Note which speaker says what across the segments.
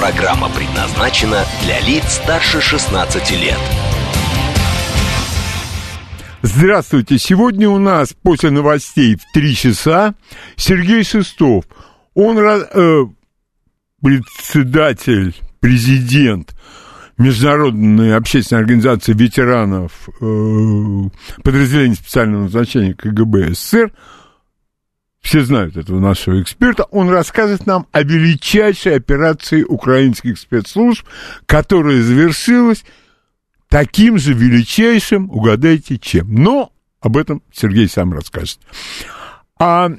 Speaker 1: Программа предназначена для лиц старше 16 лет.
Speaker 2: Здравствуйте. Сегодня у нас после новостей в 3 часа Сергей Шестов. Он э, председатель, президент Международной общественной организации ветеранов э, подразделения специального назначения КГБ СССР. Все знают этого нашего эксперта. Он расскажет нам о величайшей операции украинских спецслужб, которая завершилась таким же величайшим, угадайте чем. Но об этом Сергей сам расскажет. А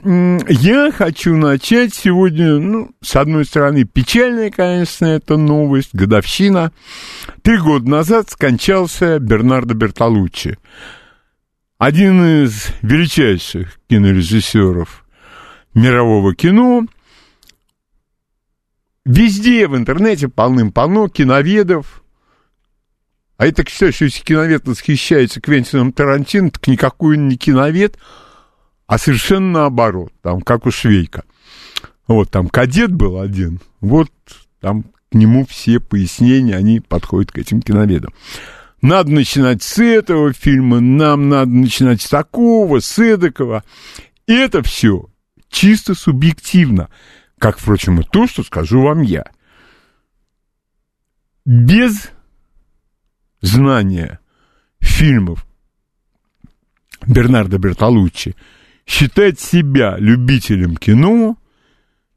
Speaker 2: я хочу начать сегодня, ну, с одной стороны, печальная, конечно, это новость, годовщина. Три года назад скончался Бернардо Бертолуччи, один из величайших кинорежиссеров мирового кино. Везде в интернете полным-полно киноведов, а я так считаю, что если киновед восхищается Квентином Тарантино, так никакой он не киновед, а совершенно наоборот, там, как у Швейка. Вот там кадет был один, вот там к нему все пояснения, они подходят к этим киноведам. Надо начинать с этого фильма, нам надо начинать с такого, с эдакого. И это все чисто субъективно, как, впрочем, и то, что скажу вам я. Без знания фильмов Бернардо Бертолуччи считать себя любителем кино,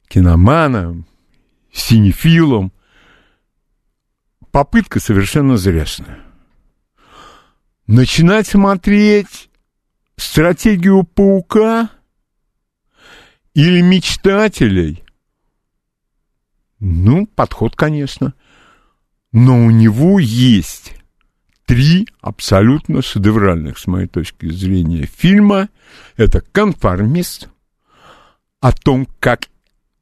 Speaker 2: киноманом, синефилом, попытка совершенно зряшная. Начинать смотреть стратегию паука или мечтателей, ну, подход, конечно, но у него есть три абсолютно шедевральных, с моей точки зрения, фильма. Это «Конформист», о том, как,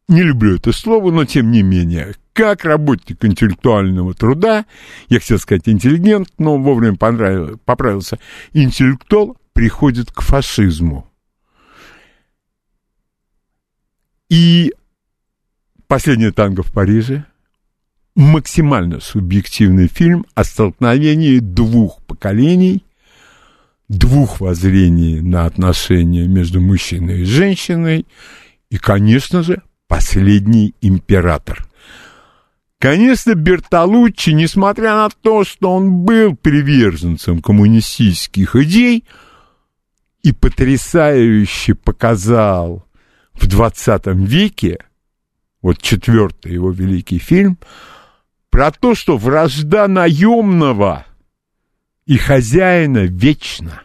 Speaker 2: не люблю это слово, но тем не менее, как работник интеллектуального труда, я хотел сказать интеллигент, но вовремя поправился, интеллектуал приходит к фашизму. И «Последнее танго в Париже», максимально субъективный фильм о столкновении двух поколений, двух воззрений на отношения между мужчиной и женщиной, и, конечно же, последний император. Конечно, Бертолуччи, несмотря на то, что он был приверженцем коммунистических идей и потрясающе показал в 20 веке, вот четвертый его великий фильм – про то, что вражда наемного и хозяина вечна.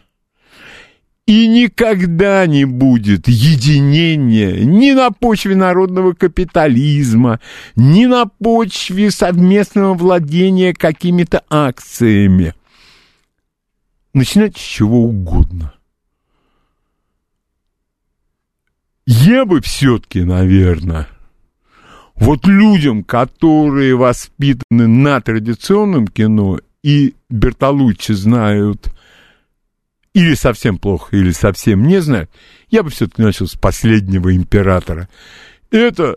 Speaker 2: И никогда не будет единения ни на почве народного капитализма, ни на почве совместного владения какими-то акциями. Начинать с чего угодно. Я бы все-таки, наверное, вот людям, которые воспитаны на традиционном кино и Бертолуччи знают или совсем плохо, или совсем не знают, я бы все-таки начал с последнего императора. Это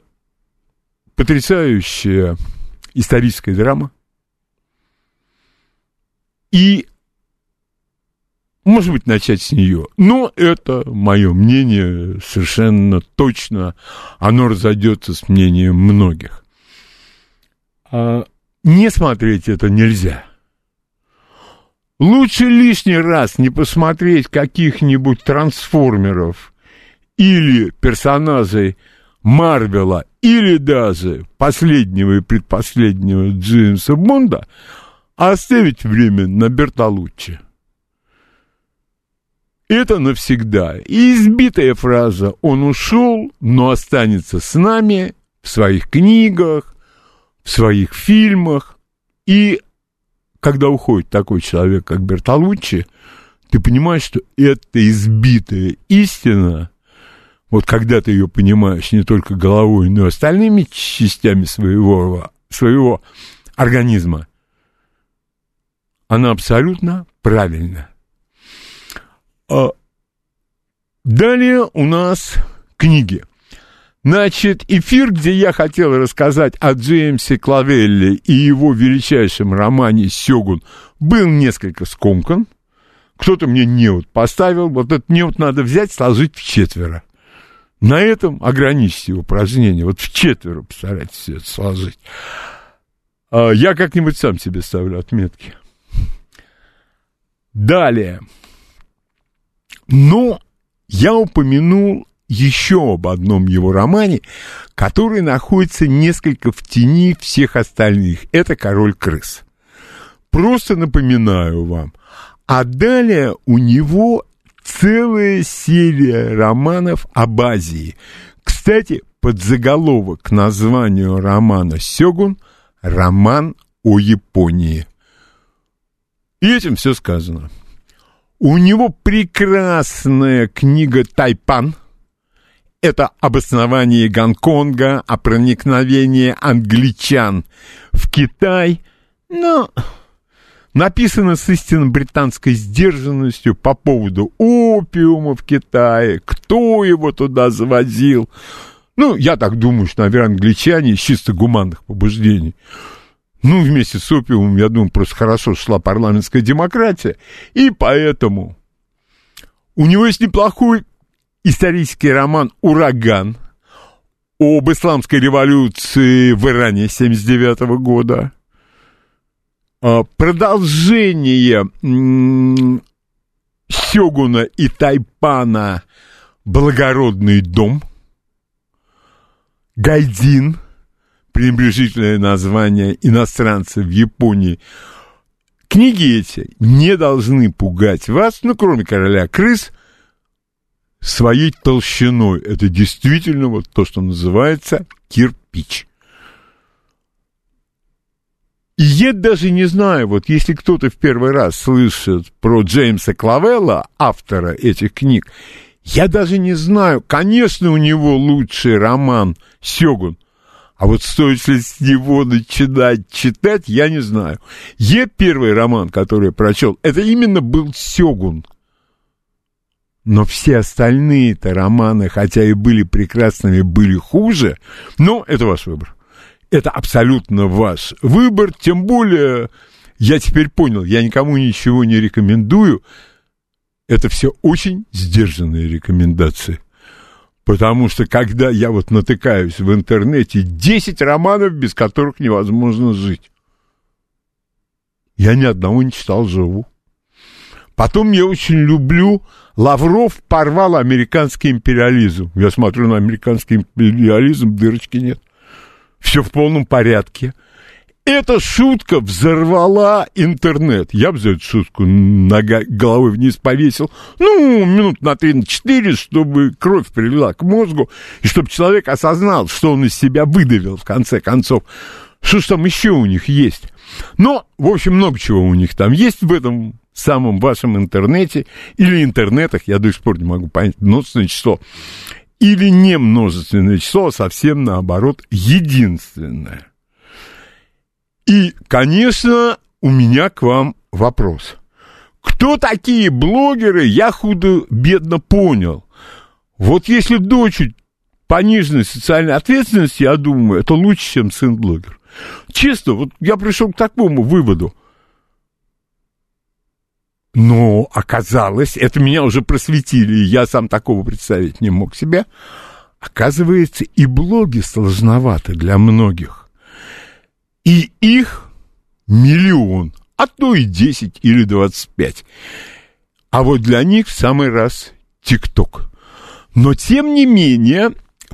Speaker 2: потрясающая историческая драма. И может быть, начать с нее. Но это мое мнение совершенно точно. Оно разойдется с мнением многих. А не смотреть это нельзя. Лучше лишний раз не посмотреть каких-нибудь трансформеров или персонажей Марвела, или даже последнего и предпоследнего Джеймса Бонда, а оставить время на Бертолуччи. Это навсегда. И избитая фраза «он ушел, но останется с нами» в своих книгах, в своих фильмах. И когда уходит такой человек, как Бертолуччи, ты понимаешь, что это избитая истина, вот когда ты ее понимаешь не только головой, но и остальными частями своего, своего организма, она абсолютно правильна. А далее у нас книги. Значит, эфир, где я хотел рассказать о Джеймсе Клавелле и его величайшем романе «Сёгун», был несколько скомкан. Кто-то мне неуд поставил. Вот этот неуд надо взять, сложить в четверо. На этом ограничьте упражнение. Вот в четверо постарайтесь это сложить. А я как-нибудь сам себе ставлю отметки. Далее. Но я упомянул еще об одном его романе, который находится несколько в тени всех остальных. Это «Король крыс». Просто напоминаю вам. А далее у него целая серия романов об Азии. Кстати, под заголовок к названию романа «Сёгун» — роман о Японии. И этим все сказано. У него прекрасная книга «Тайпан», это обоснование Гонконга, о проникновении англичан в Китай, но написано с истинно британской сдержанностью по поводу опиума в Китае, кто его туда завозил. Ну, я так думаю, что, наверное, англичане из чисто гуманных побуждений. Ну, вместе с опиумом, я думаю, просто хорошо шла парламентская демократия, и поэтому у него есть неплохой исторический роман «Ураган» об исламской революции в Иране 79 года. А, продолжение Сёгуна и Тайпана «Благородный дом». Гайдин, пренебрежительное название иностранцев в Японии. Книги эти не должны пугать вас, ну, кроме «Короля крыс», своей толщиной. Это действительно вот то, что называется кирпич. И я даже не знаю, вот если кто-то в первый раз слышит про Джеймса Клавелла, автора этих книг, я даже не знаю, конечно, у него лучший роман «Сёгун», а вот стоит ли с него начинать читать, я не знаю. Е первый роман, который я прочел, это именно был «Сёгун», но все остальные-то романы, хотя и были прекрасными, были хуже. Но это ваш выбор. Это абсолютно ваш выбор. Тем более, я теперь понял, я никому ничего не рекомендую. Это все очень сдержанные рекомендации. Потому что когда я вот натыкаюсь в интернете, 10 романов, без которых невозможно жить. Я ни одного не читал живу. Потом я очень люблю Лавров порвал американский империализм. Я смотрю на американский империализм, дырочки нет. Все в полном порядке. Эта шутка взорвала интернет. Я бы за эту шутку нога, головой вниз повесил. Ну, минут на три, на четыре, чтобы кровь прилила к мозгу, и чтобы человек осознал, что он из себя выдавил, в конце концов. Что ж там еще у них есть? Но, в общем, много чего у них там есть в этом самом вашем интернете или интернетах, я до сих пор не могу понять, множественное число, или не множественное число, а совсем наоборот, единственное. И, конечно, у меня к вам вопрос. Кто такие блогеры, я худо-бедно понял. Вот если дочь пониженной социальной ответственности, я думаю, это лучше, чем сын-блогер. Честно, вот я пришел к такому выводу. Но оказалось, это меня уже просветили, я сам такого представить не мог себе. Оказывается, и блоги сложноваты для многих. И их миллион, а то и 10 или 25. А вот для них в самый раз ТикТок. Но, тем не менее,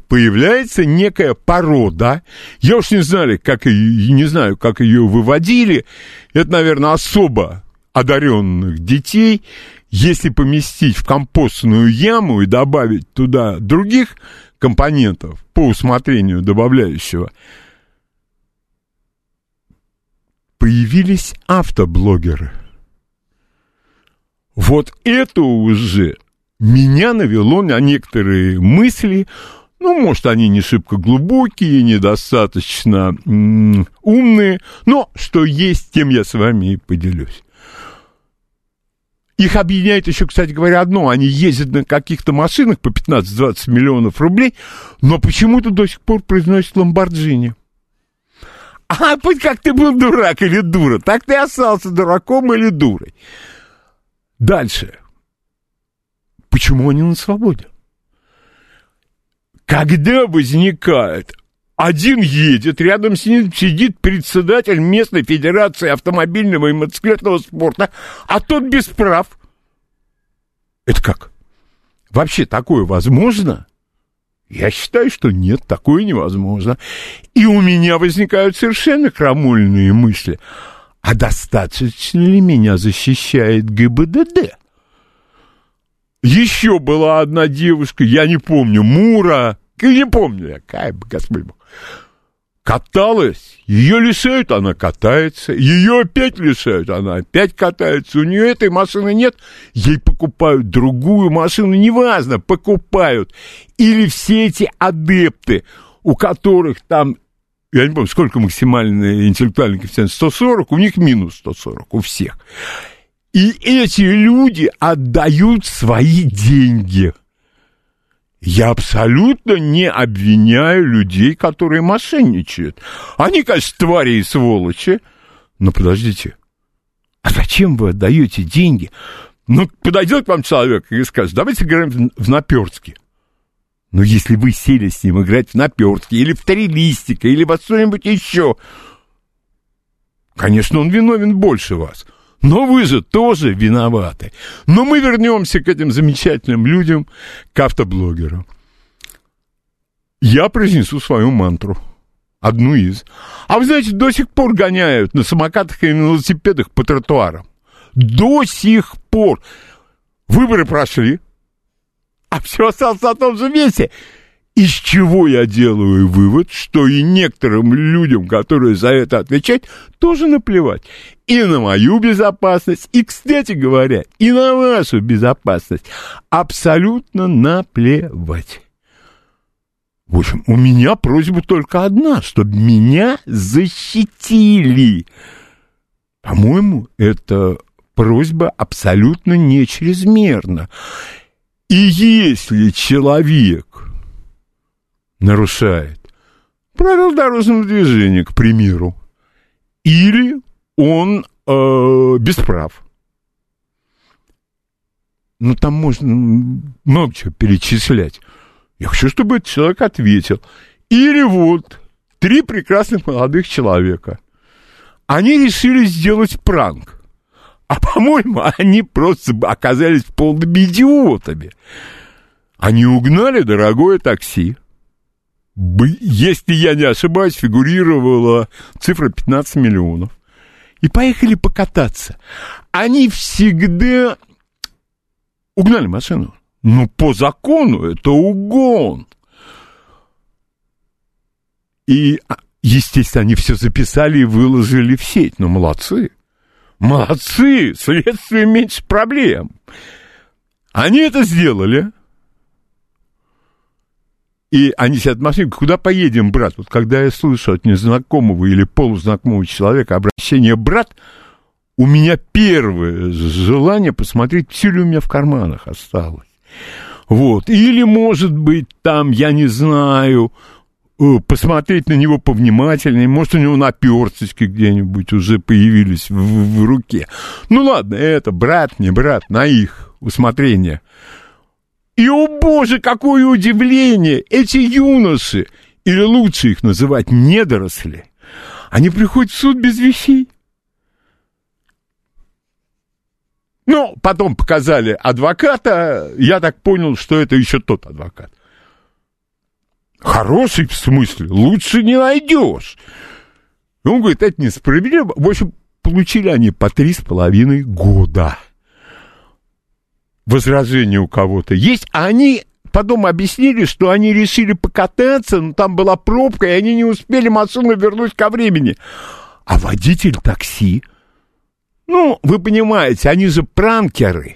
Speaker 2: появляется некая порода. Я уж не знаю, как не знаю, как ее выводили. Это, наверное, особо одаренных детей, если поместить в компостную яму и добавить туда других компонентов по усмотрению добавляющего, появились автоблогеры. Вот это уже меня навело на некоторые мысли, ну, может, они не шибко глубокие, недостаточно умные, но что есть, тем я с вами и поделюсь. Их объединяет еще, кстати говоря, одно. Они ездят на каких-то машинах по 15-20 миллионов рублей, но почему-то до сих пор произносят Ламборджини. А пусть как ты был дурак или дура, так ты остался дураком или дурой. Дальше. Почему они на свободе? Когда возникает один едет, рядом с ним сидит председатель местной федерации автомобильного и мотоциклетного спорта, а тот без прав. Это как? Вообще такое возможно? Я считаю, что нет, такое невозможно. И у меня возникают совершенно крамольные мысли. А достаточно ли меня защищает ГИБДД? Еще была одна девушка, я не помню, Мура, я не помню, какая бы, Господь Бог, каталась, ее лишают, она катается, ее опять лишают, она опять катается, у нее этой машины нет, ей покупают другую машину, неважно, покупают. Или все эти адепты, у которых там я не помню, сколько максимальный интеллектуальный коэффициент, 140, у них минус 140, у всех. И эти люди отдают свои деньги. Я абсолютно не обвиняю людей, которые мошенничают. Они, конечно, твари и сволочи. Но подождите, а зачем вы отдаете деньги? Ну, подойдет к вам человек и скажет, давайте играем в наперстки. Но если вы сели с ним играть в наперстки, или в три листика, или во что-нибудь еще, конечно, он виновен больше вас – но вы же тоже виноваты. Но мы вернемся к этим замечательным людям, к автоблогерам. Я произнесу свою мантру. Одну из. А вы знаете, до сих пор гоняют на самокатах и на велосипедах по тротуарам. До сих пор. Выборы прошли, а все осталось на том же месте. Из чего я делаю вывод, что и некоторым людям, которые за это отвечают, тоже наплевать. И на мою безопасность, и, кстати говоря, и на вашу безопасность. Абсолютно наплевать. В общем, у меня просьба только одна, чтобы меня защитили. По-моему, это просьба абсолютно не чрезмерна. И если человек нарушает правила дорожного движения, к примеру, или он э, без. Ну, там можно много чего перечислять. Я хочу, чтобы этот человек ответил. Или вот три прекрасных молодых человека. Они решили сделать пранк. А, по-моему, они просто оказались полными идиотами. Они угнали дорогое такси если я не ошибаюсь, фигурировала цифра 15 миллионов. И поехали покататься. Они всегда угнали машину. Ну, по закону это угон. И, а, естественно, они все записали и выложили в сеть. Ну, молодцы. Молодцы, следствие меньше проблем. Они это сделали. И они сидят в машине, куда поедем, брат? Вот когда я слышу от незнакомого или полузнакомого человека обращение «брат», у меня первое желание посмотреть, все ли у меня в карманах осталось. Вот. Или, может быть, там, я не знаю, э, посмотреть на него повнимательнее, может, у него наперсточки где-нибудь уже появились в, в, в руке. Ну, ладно, это брат, не брат, на их усмотрение – и, о боже, какое удивление! Эти юноши, или лучше их называть недоросли, они приходят в суд без вещей. Ну, потом показали адвоката, я так понял, что это еще тот адвокат. Хороший в смысле, лучше не найдешь. Он говорит, это несправедливо. В общем, получили они по три с половиной года возражение у кого-то есть, а они потом объяснили, что они решили покататься, но там была пробка, и они не успели машину вернуть ко времени. А водитель такси, ну, вы понимаете, они же пранкеры,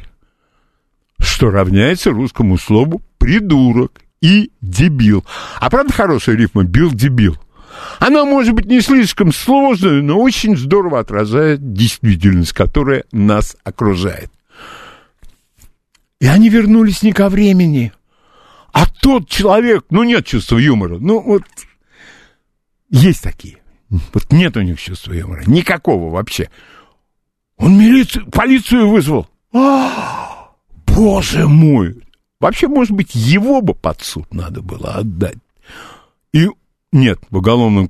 Speaker 2: что равняется русскому слову придурок и дебил. А правда хорошая рифма «бил-дебил»? Она может быть не слишком сложная, но очень здорово отражает действительность, которая нас окружает. И они вернулись не ко времени. А тот человек, ну, нет чувства юмора. Ну, вот есть такие. Вот нет у них чувства юмора. Никакого вообще. Он милицию, полицию вызвал. А, боже мой. Вообще, может быть, его бы под суд надо было отдать. И нет, в уголовном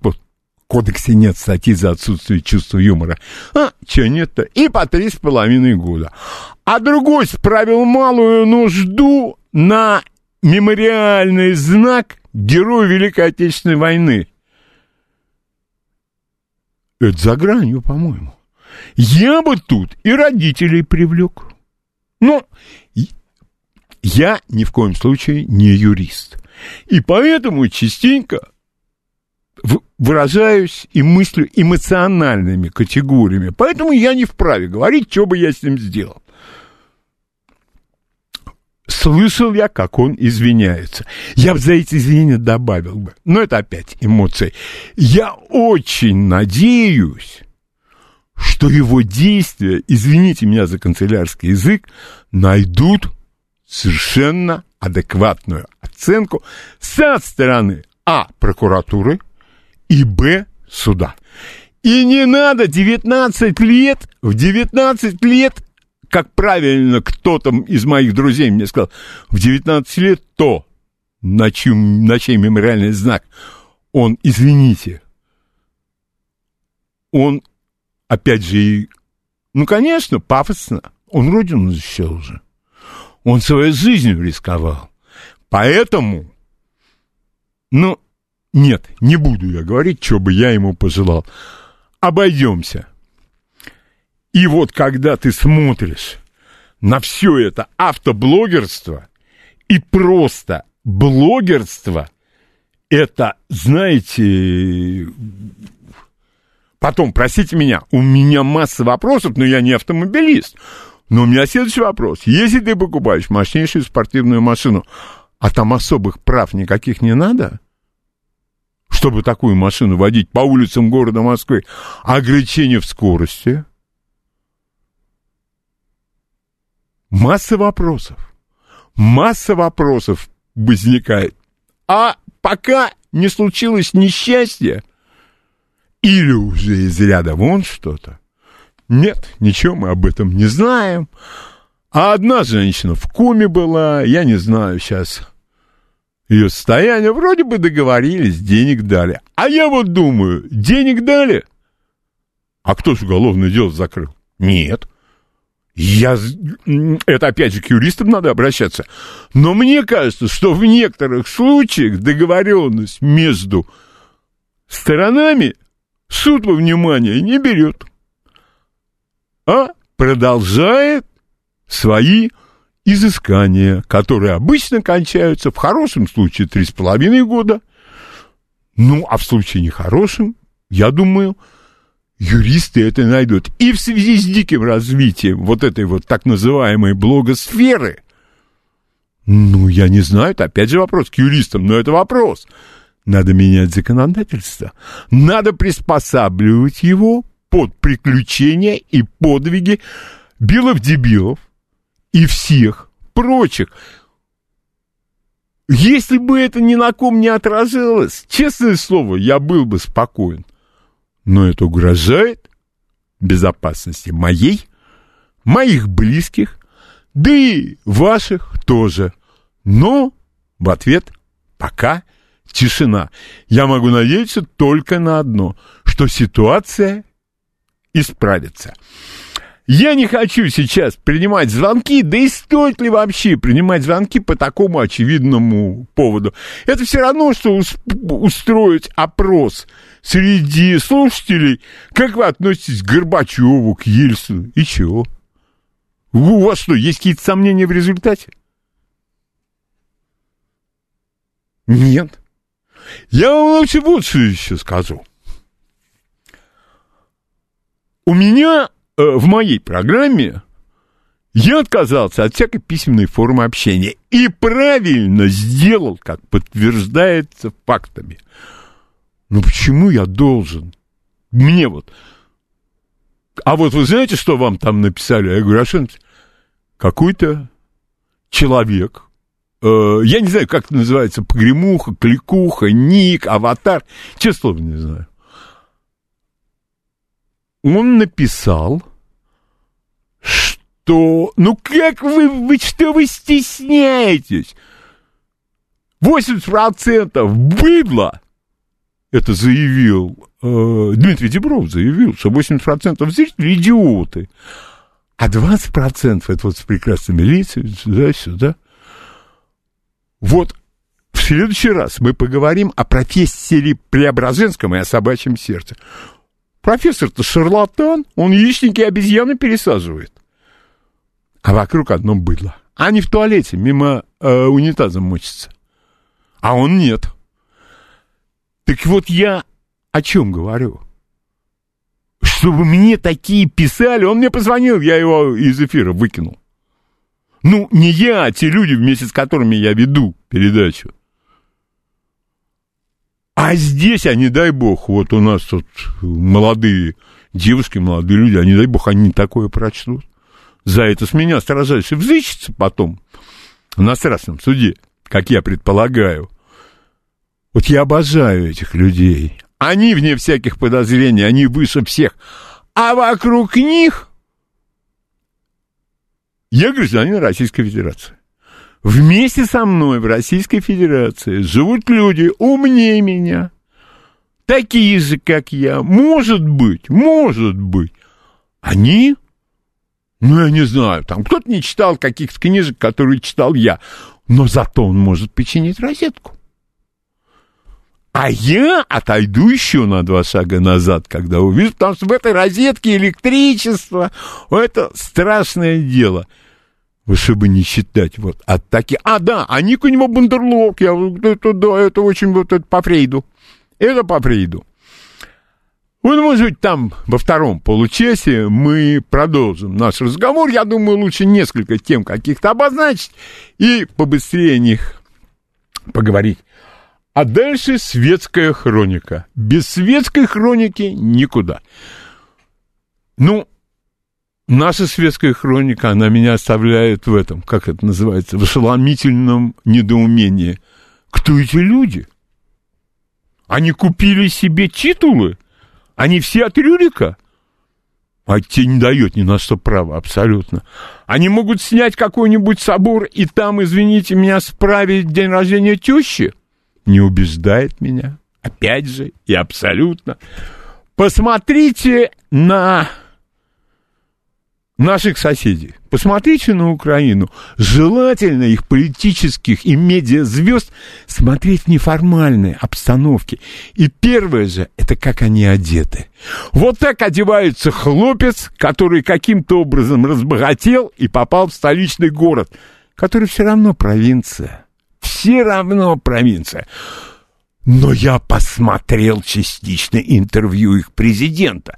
Speaker 2: кодексе нет статьи за отсутствие чувства юмора. А, че нет-то? И по три с половиной года. А другой справил малую нужду на мемориальный знак Герою Великой Отечественной войны. Это за гранью, по-моему. Я бы тут и родителей привлек. Но я ни в коем случае не юрист. И поэтому частенько выражаюсь и мыслю эмоциональными категориями. Поэтому я не вправе говорить, что бы я с ним сделал. Слышал я, как он извиняется. Я бы за эти извинения добавил бы. Но это опять эмоции. Я очень надеюсь, что его действия, извините меня за канцелярский язык, найдут совершенно адекватную оценку со стороны А. прокуратуры и Б. суда. И не надо 19 лет, в 19 лет как правильно кто-то из моих друзей мне сказал, в 19 лет то, на, чем, на чей мемориальный знак, он, извините, он, опять же, ну, конечно, пафосно, он родину защищал уже. Он своей жизнью рисковал. Поэтому, ну, нет, не буду я говорить, что бы я ему пожелал. Обойдемся. И вот когда ты смотришь на все это автоблогерство и просто блогерство, это, знаете, потом, простите меня, у меня масса вопросов, но я не автомобилист. Но у меня следующий вопрос. Если ты покупаешь мощнейшую спортивную машину, а там особых прав никаких не надо, чтобы такую машину водить по улицам города Москвы, ограничение в скорости – Масса вопросов. Масса вопросов возникает. А пока не случилось несчастье, или уже из ряда вон что-то, нет, ничего мы об этом не знаем. А одна женщина в коме была, я не знаю сейчас ее состояние, вроде бы договорились, денег дали. А я вот думаю, денег дали? А кто же уголовное дело закрыл? Нет. Я, это опять же к юристам надо обращаться. Но мне кажется, что в некоторых случаях договоренность между сторонами суд во внимание не берет, а продолжает свои изыскания, которые обычно кончаются в хорошем случае три с половиной года, ну, а в случае нехорошем, я думаю, юристы это найдут. И в связи с диким развитием вот этой вот так называемой блогосферы, ну, я не знаю, это опять же вопрос к юристам, но это вопрос. Надо менять законодательство. Надо приспосабливать его под приключения и подвиги белых-дебилов и всех прочих. Если бы это ни на ком не отражалось, честное слово, я был бы спокоен но это угрожает безопасности моей, моих близких, да и ваших тоже. Но в ответ пока тишина. Я могу надеяться только на одно, что ситуация исправится. Я не хочу сейчас принимать звонки, да и стоит ли вообще принимать звонки по такому очевидному поводу. Это все равно, что устроить опрос среди слушателей, как вы относитесь к Горбачеву, к Ельцину, и чего? У вас что, есть какие-то сомнения в результате? Нет. Я вам лучше вот что еще скажу. у меня в моей программе я отказался от всякой письменной формы общения и правильно сделал, как подтверждается фактами. Но почему я должен? Мне вот. А вот вы знаете, что вам там написали? Я говорю, а какой-то человек, э, я не знаю, как это называется, погремуха, кликуха, ник, аватар, честно не знаю. Он написал, что, ну как вы, вы что вы стесняетесь? 80% быдло, это заявил э, Дмитрий Дебров, заявил, что 80% зрителей идиоты. А 20% это вот с прекрасными лицами, сюда-сюда. Вот в следующий раз мы поговорим о профессоре Преображенском и о собачьем сердце. Профессор-то шарлатан, он яичники обезьяны пересаживает. А вокруг одно быдло. Они в туалете мимо э, унитаза мочатся. А он нет. Так вот я о чем говорю? чтобы мне такие писали. Он мне позвонил, я его из эфира выкинул. Ну, не я, а те люди, вместе с которыми я веду передачу. А здесь, а не дай бог, вот у нас тут молодые девушки, молодые люди, а не дай бог, они такое прочтут. За это с меня сражаются. Взыщется потом на страстном суде, как я предполагаю. Вот я обожаю этих людей. Они, вне всяких подозрений, они выше всех. А вокруг них я гражданин Российской Федерации. Вместе со мной в Российской Федерации живут люди умнее меня, такие же, как я. Может быть, может быть. Они, ну, я не знаю, там кто-то не читал каких-то книжек, которые читал я, но зато он может починить розетку. А я отойду еще на два шага назад, когда увижу, потому что в этой розетке электричество, это страшное дело. Вы чтобы не считать вот от таких... А, да, а ник у него Бандерлог, я, это, да, это очень вот это по Фрейду. Это по Фрейду. Вот, может быть, там во втором получасе мы продолжим наш разговор. Я думаю, лучше несколько тем каких-то обозначить и побыстрее о них поговорить. А дальше светская хроника. Без светской хроники никуда. Ну, наша светская хроника, она меня оставляет в этом, как это называется, в ошеломительном недоумении. Кто эти люди? Они купили себе титулы? Они все от Рюрика? А тебе не дает ни на что права, абсолютно. Они могут снять какой-нибудь собор и там, извините меня, справить день рождения тещи? не убеждает меня. Опять же, и абсолютно. Посмотрите на наших соседей. Посмотрите на Украину. Желательно их политических и медиазвезд смотреть в неформальной обстановке. И первое же, это как они одеты. Вот так одевается хлопец, который каким-то образом разбогател и попал в столичный город, который все равно провинция все равно провинция. Но я посмотрел частично интервью их президента.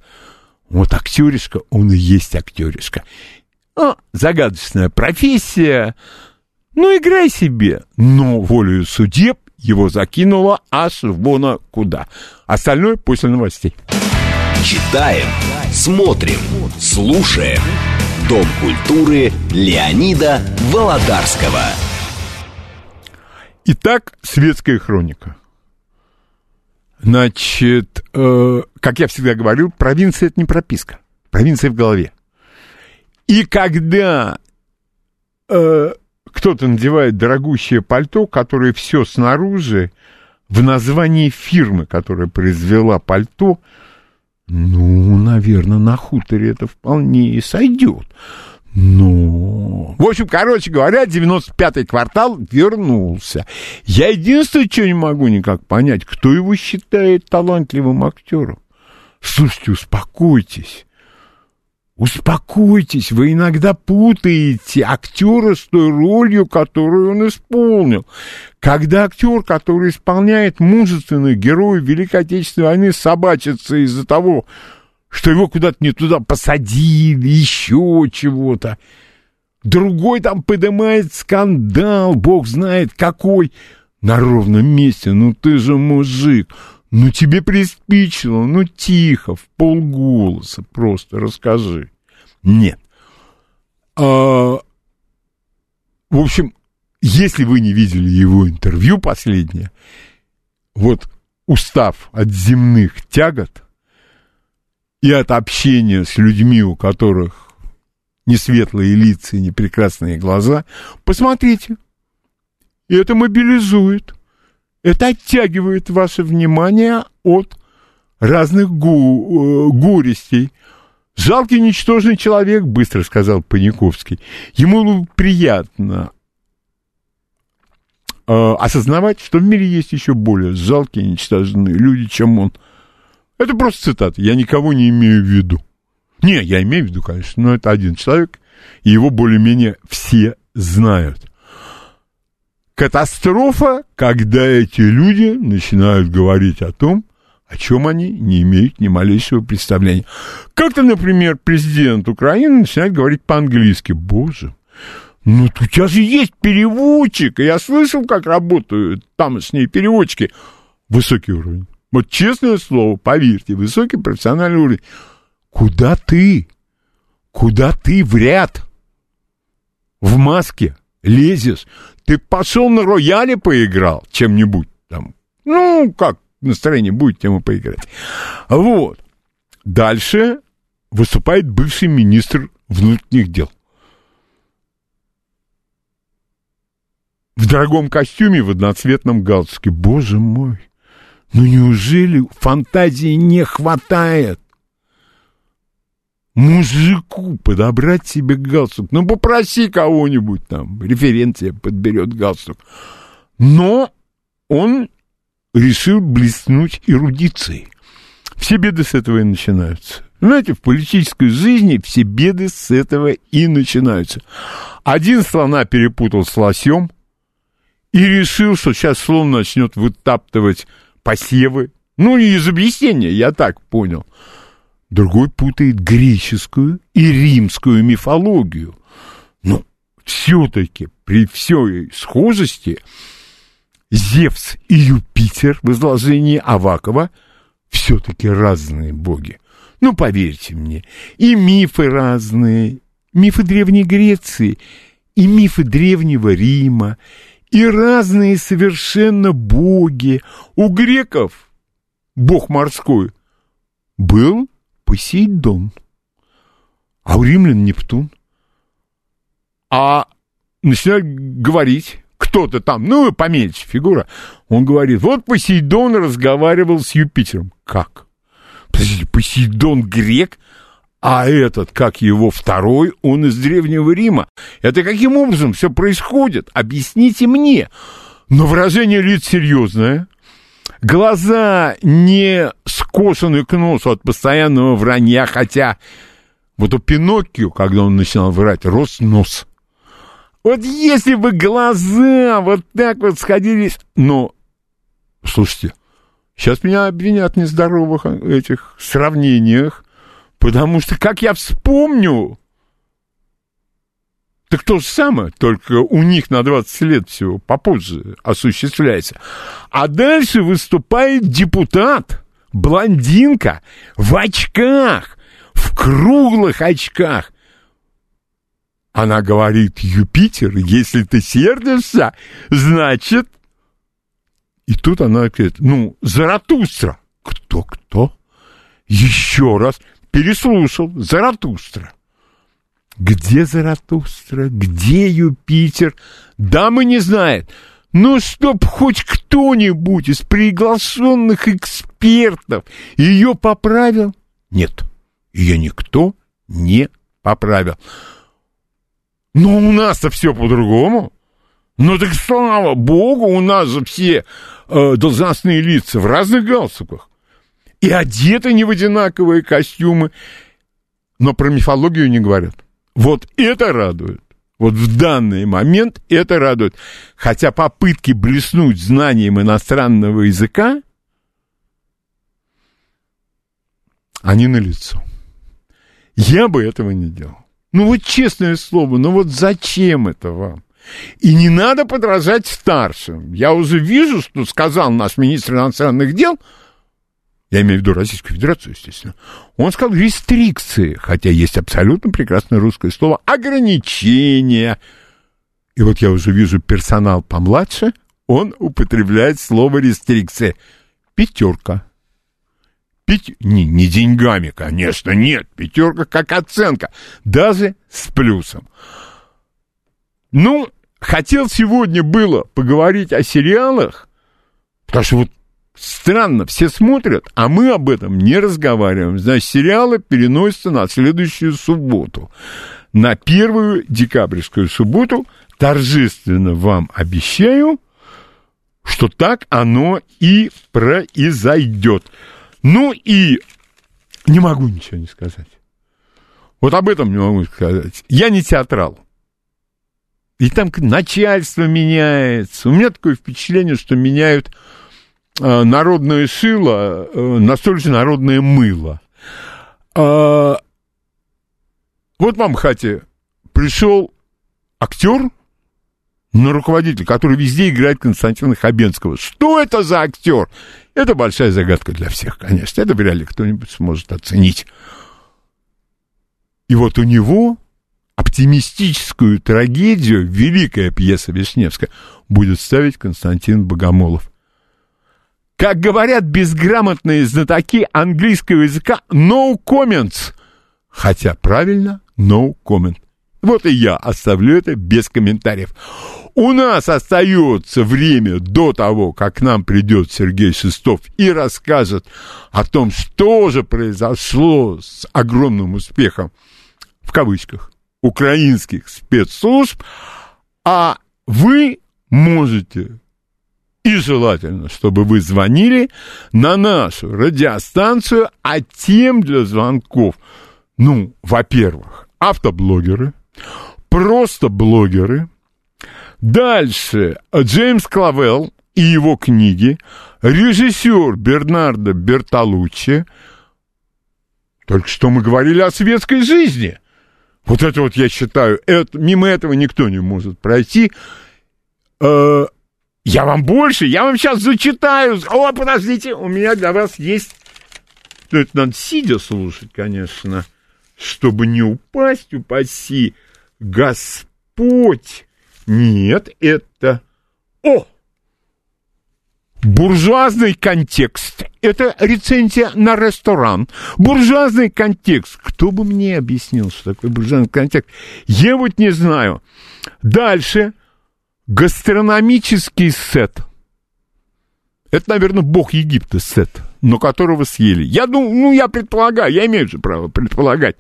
Speaker 2: Вот актеришка, он и есть актеришка. А, загадочная профессия. Ну, играй себе. Но волею судеб его закинуло аж вон куда. Остальное после новостей.
Speaker 1: Читаем, смотрим, слушаем. Дом культуры Леонида Володарского.
Speaker 2: Итак, светская хроника. Значит, э, как я всегда говорю, провинция это не прописка. Провинция в голове. И когда э, кто-то надевает дорогущее пальто, которое все снаружи, в названии фирмы, которая произвела пальто, ну, наверное, на хуторе это вполне и сойдет. Ну, в общем, короче говоря, 95-й квартал вернулся. Я единственное, что не могу никак понять, кто его считает талантливым актером. Слушайте, успокойтесь. Успокойтесь, вы иногда путаете актера с той ролью, которую он исполнил. Когда актер, который исполняет мужественных героев Великой Отечественной войны, собачится из-за того, что его куда-то не туда посадили, еще чего-то. Другой там поднимает скандал, бог знает какой. На ровном месте, ну ты же мужик, ну тебе приспичило, ну тихо, в полголоса просто расскажи. Нет. А, в общем, если вы не видели его интервью последнее, вот устав от земных тягот и от общения с людьми, у которых не светлые лица и не прекрасные глаза, посмотрите. И это мобилизует. Это оттягивает ваше внимание от разных гу, э, горестей. «Жалкий, ничтожный человек», — быстро сказал Паниковский. Ему приятно э, осознавать, что в мире есть еще более жалкие, ничтожные люди, чем он. Это просто цитата, я никого не имею в виду. Не, я имею в виду, конечно, но это один человек, и его более-менее все знают. Катастрофа, когда эти люди начинают говорить о том, о чем они не имеют ни малейшего представления. Как-то, например, президент Украины начинает говорить по-английски. Боже, ну, у тебя же есть переводчик. Я слышал, как работают тамошние переводчики. Высокий уровень. Вот честное слово, поверьте, высокий профессиональный уровень. Куда ты? Куда ты в ряд? В маске лезешь? Ты пошел на рояле поиграл чем-нибудь там. Ну, как настроение будет, тем и поиграть. Вот. Дальше выступает бывший министр внутренних дел. в дорогом костюме в одноцветном галстуке. Боже мой, ну неужели фантазии не хватает? Мужику подобрать себе галстук. Ну, попроси кого-нибудь там, референция подберет галстук. Но он решил блеснуть эрудицией. Все беды с этого и начинаются. Знаете, в политической жизни все беды с этого и начинаются. Один слона перепутал с лосем – и решил, что сейчас слон начнет вытаптывать посевы. Ну, не из объяснения, я так понял. Другой путает греческую и римскую мифологию. Но все-таки при всей схожести Зевс и Юпитер в изложении Авакова все-таки разные боги. Ну, поверьте мне, и мифы разные, мифы Древней Греции, и мифы Древнего Рима, и разные совершенно боги. У греков бог морской был Посейдон, а у римлян Нептун. А начинают говорить, кто-то там, ну, помельче фигура, он говорит, вот Посейдон разговаривал с Юпитером. Как? Посейдон грек, а этот, как его второй, он из Древнего Рима. Это каким образом все происходит? Объясните мне. Но выражение лиц серьезное. Глаза не скошены к носу от постоянного вранья, хотя вот у Пиноккио, когда он начинал врать, рос нос. Вот если бы глаза вот так вот сходились... Но, слушайте, сейчас меня обвинят в нездоровых этих сравнениях, Потому что, как я вспомню, так то же самое, только у них на 20 лет всего попозже осуществляется. А дальше выступает депутат, блондинка, в очках, в круглых очках. Она говорит, Юпитер, если ты сердишься, значит... И тут она говорит, ну, Заратустра. Кто-кто? Еще раз переслушал Заратустра. Где Заратустра? Где Юпитер? Дамы не знает. Ну, чтоб хоть кто-нибудь из приглашенных экспертов ее поправил? Нет, ее никто не поправил. Но у нас-то все по-другому. Ну так слава богу, у нас же все э, должностные лица в разных галстуках и одеты не в одинаковые костюмы, но про мифологию не говорят. Вот это радует. Вот в данный момент это радует. Хотя попытки блеснуть знанием иностранного языка они на лицо. Я бы этого не делал. Ну вот честное слово, ну вот зачем это вам? И не надо подражать старшим. Я уже вижу, что сказал наш министр иностранных дел, я имею в виду Российскую Федерацию, естественно, он сказал рестрикции, хотя есть абсолютно прекрасное русское слово ограничения. И вот я уже вижу персонал помладше, он употребляет слово рестрикция. Пятерка. Пять... Не, не деньгами, конечно, нет. Пятерка как оценка. Даже с плюсом. Ну, хотел сегодня было поговорить о сериалах, потому что вот странно, все смотрят, а мы об этом не разговариваем. Значит, сериалы переносятся на следующую субботу. На первую декабрьскую субботу торжественно вам обещаю, что так оно и произойдет. Ну и не могу ничего не сказать. Вот об этом не могу сказать. Я не театрал. И там начальство меняется. У меня такое впечатление, что меняют э, на столь же народное мыло. А, вот вам, Хати, пришел актер, на руководитель, который везде играет Константина Хабенского. Что это за актер? Это большая загадка для всех, конечно. Это вряд ли кто-нибудь сможет оценить. И вот у него оптимистическую трагедию, великая пьеса Вишневская, будет ставить Константин Богомолов. Как говорят безграмотные знатоки английского языка, no comments. Хотя правильно, no comment. Вот и я оставлю это без комментариев. У нас остается время до того, как к нам придет Сергей Шестов и расскажет о том, что же произошло с огромным успехом, в кавычках, украинских спецслужб, а вы можете и желательно, чтобы вы звонили на нашу радиостанцию, а тем для звонков, ну, во-первых, автоблогеры, просто блогеры. Дальше Джеймс Клавелл и его книги, режиссер Бернардо Бертолуччи. Только что мы говорили о светской жизни – вот это вот я считаю, это, мимо этого никто не может пройти. Э, я вам больше, я вам сейчас зачитаю. О, подождите, у меня для вас есть... Это надо сидя слушать, конечно, чтобы не упасть, упаси Господь. Нет, это... О! Буржуазный контекст. Это рецензия на ресторан. Буржуазный контекст. Кто бы мне объяснил, что такое буржуазный контекст? Я вот не знаю. Дальше. Гастрономический сет. Это, наверное, бог Египта сет, но которого съели. Я думаю, ну, я предполагаю, я имею же право предполагать.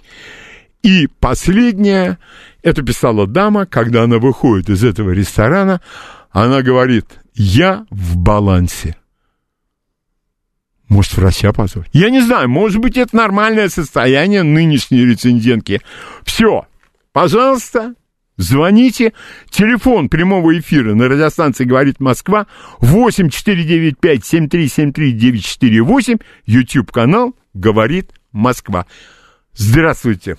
Speaker 2: И последнее, это писала дама, когда она выходит из этого ресторана, она говорит, я в балансе. Может, врача позвать? Я не знаю, может быть, это нормальное состояние нынешней рецензентки. Все, пожалуйста, звоните. Телефон прямого эфира на радиостанции «Говорит Москва» 8495-7373-948. YouTube-канал «Говорит Москва». Здравствуйте.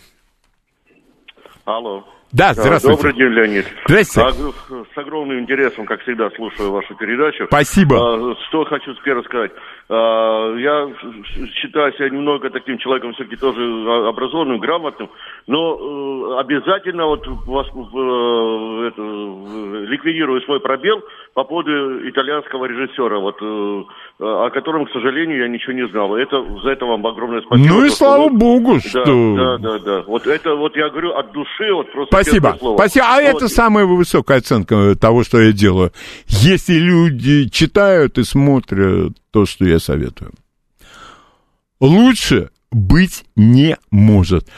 Speaker 3: Алло.
Speaker 2: Да, здравствуйте.
Speaker 3: Добрый день, Леонид.
Speaker 2: Здравствуйте.
Speaker 3: С огромным интересом, как всегда, слушаю вашу передачу.
Speaker 2: Спасибо.
Speaker 3: А, что хочу первое сказать. А, я считаю себя немного таким человеком, все-таки тоже образованным, грамотным, но э, обязательно вот вас, э, это, ликвидирую свой пробел по поводу итальянского режиссера, вот, э, о котором, к сожалению, я ничего не знал. Это, за это вам огромное спасибо.
Speaker 2: Ну и слава
Speaker 3: вот,
Speaker 2: богу,
Speaker 3: да,
Speaker 2: что...
Speaker 3: Да, да, да. Вот это вот я говорю от души, вот просто
Speaker 2: Спасибо. Спасибо. А вот. это самая высокая оценка того, что я делаю. Если люди читают и смотрят то, что я советую. Лучше быть не может.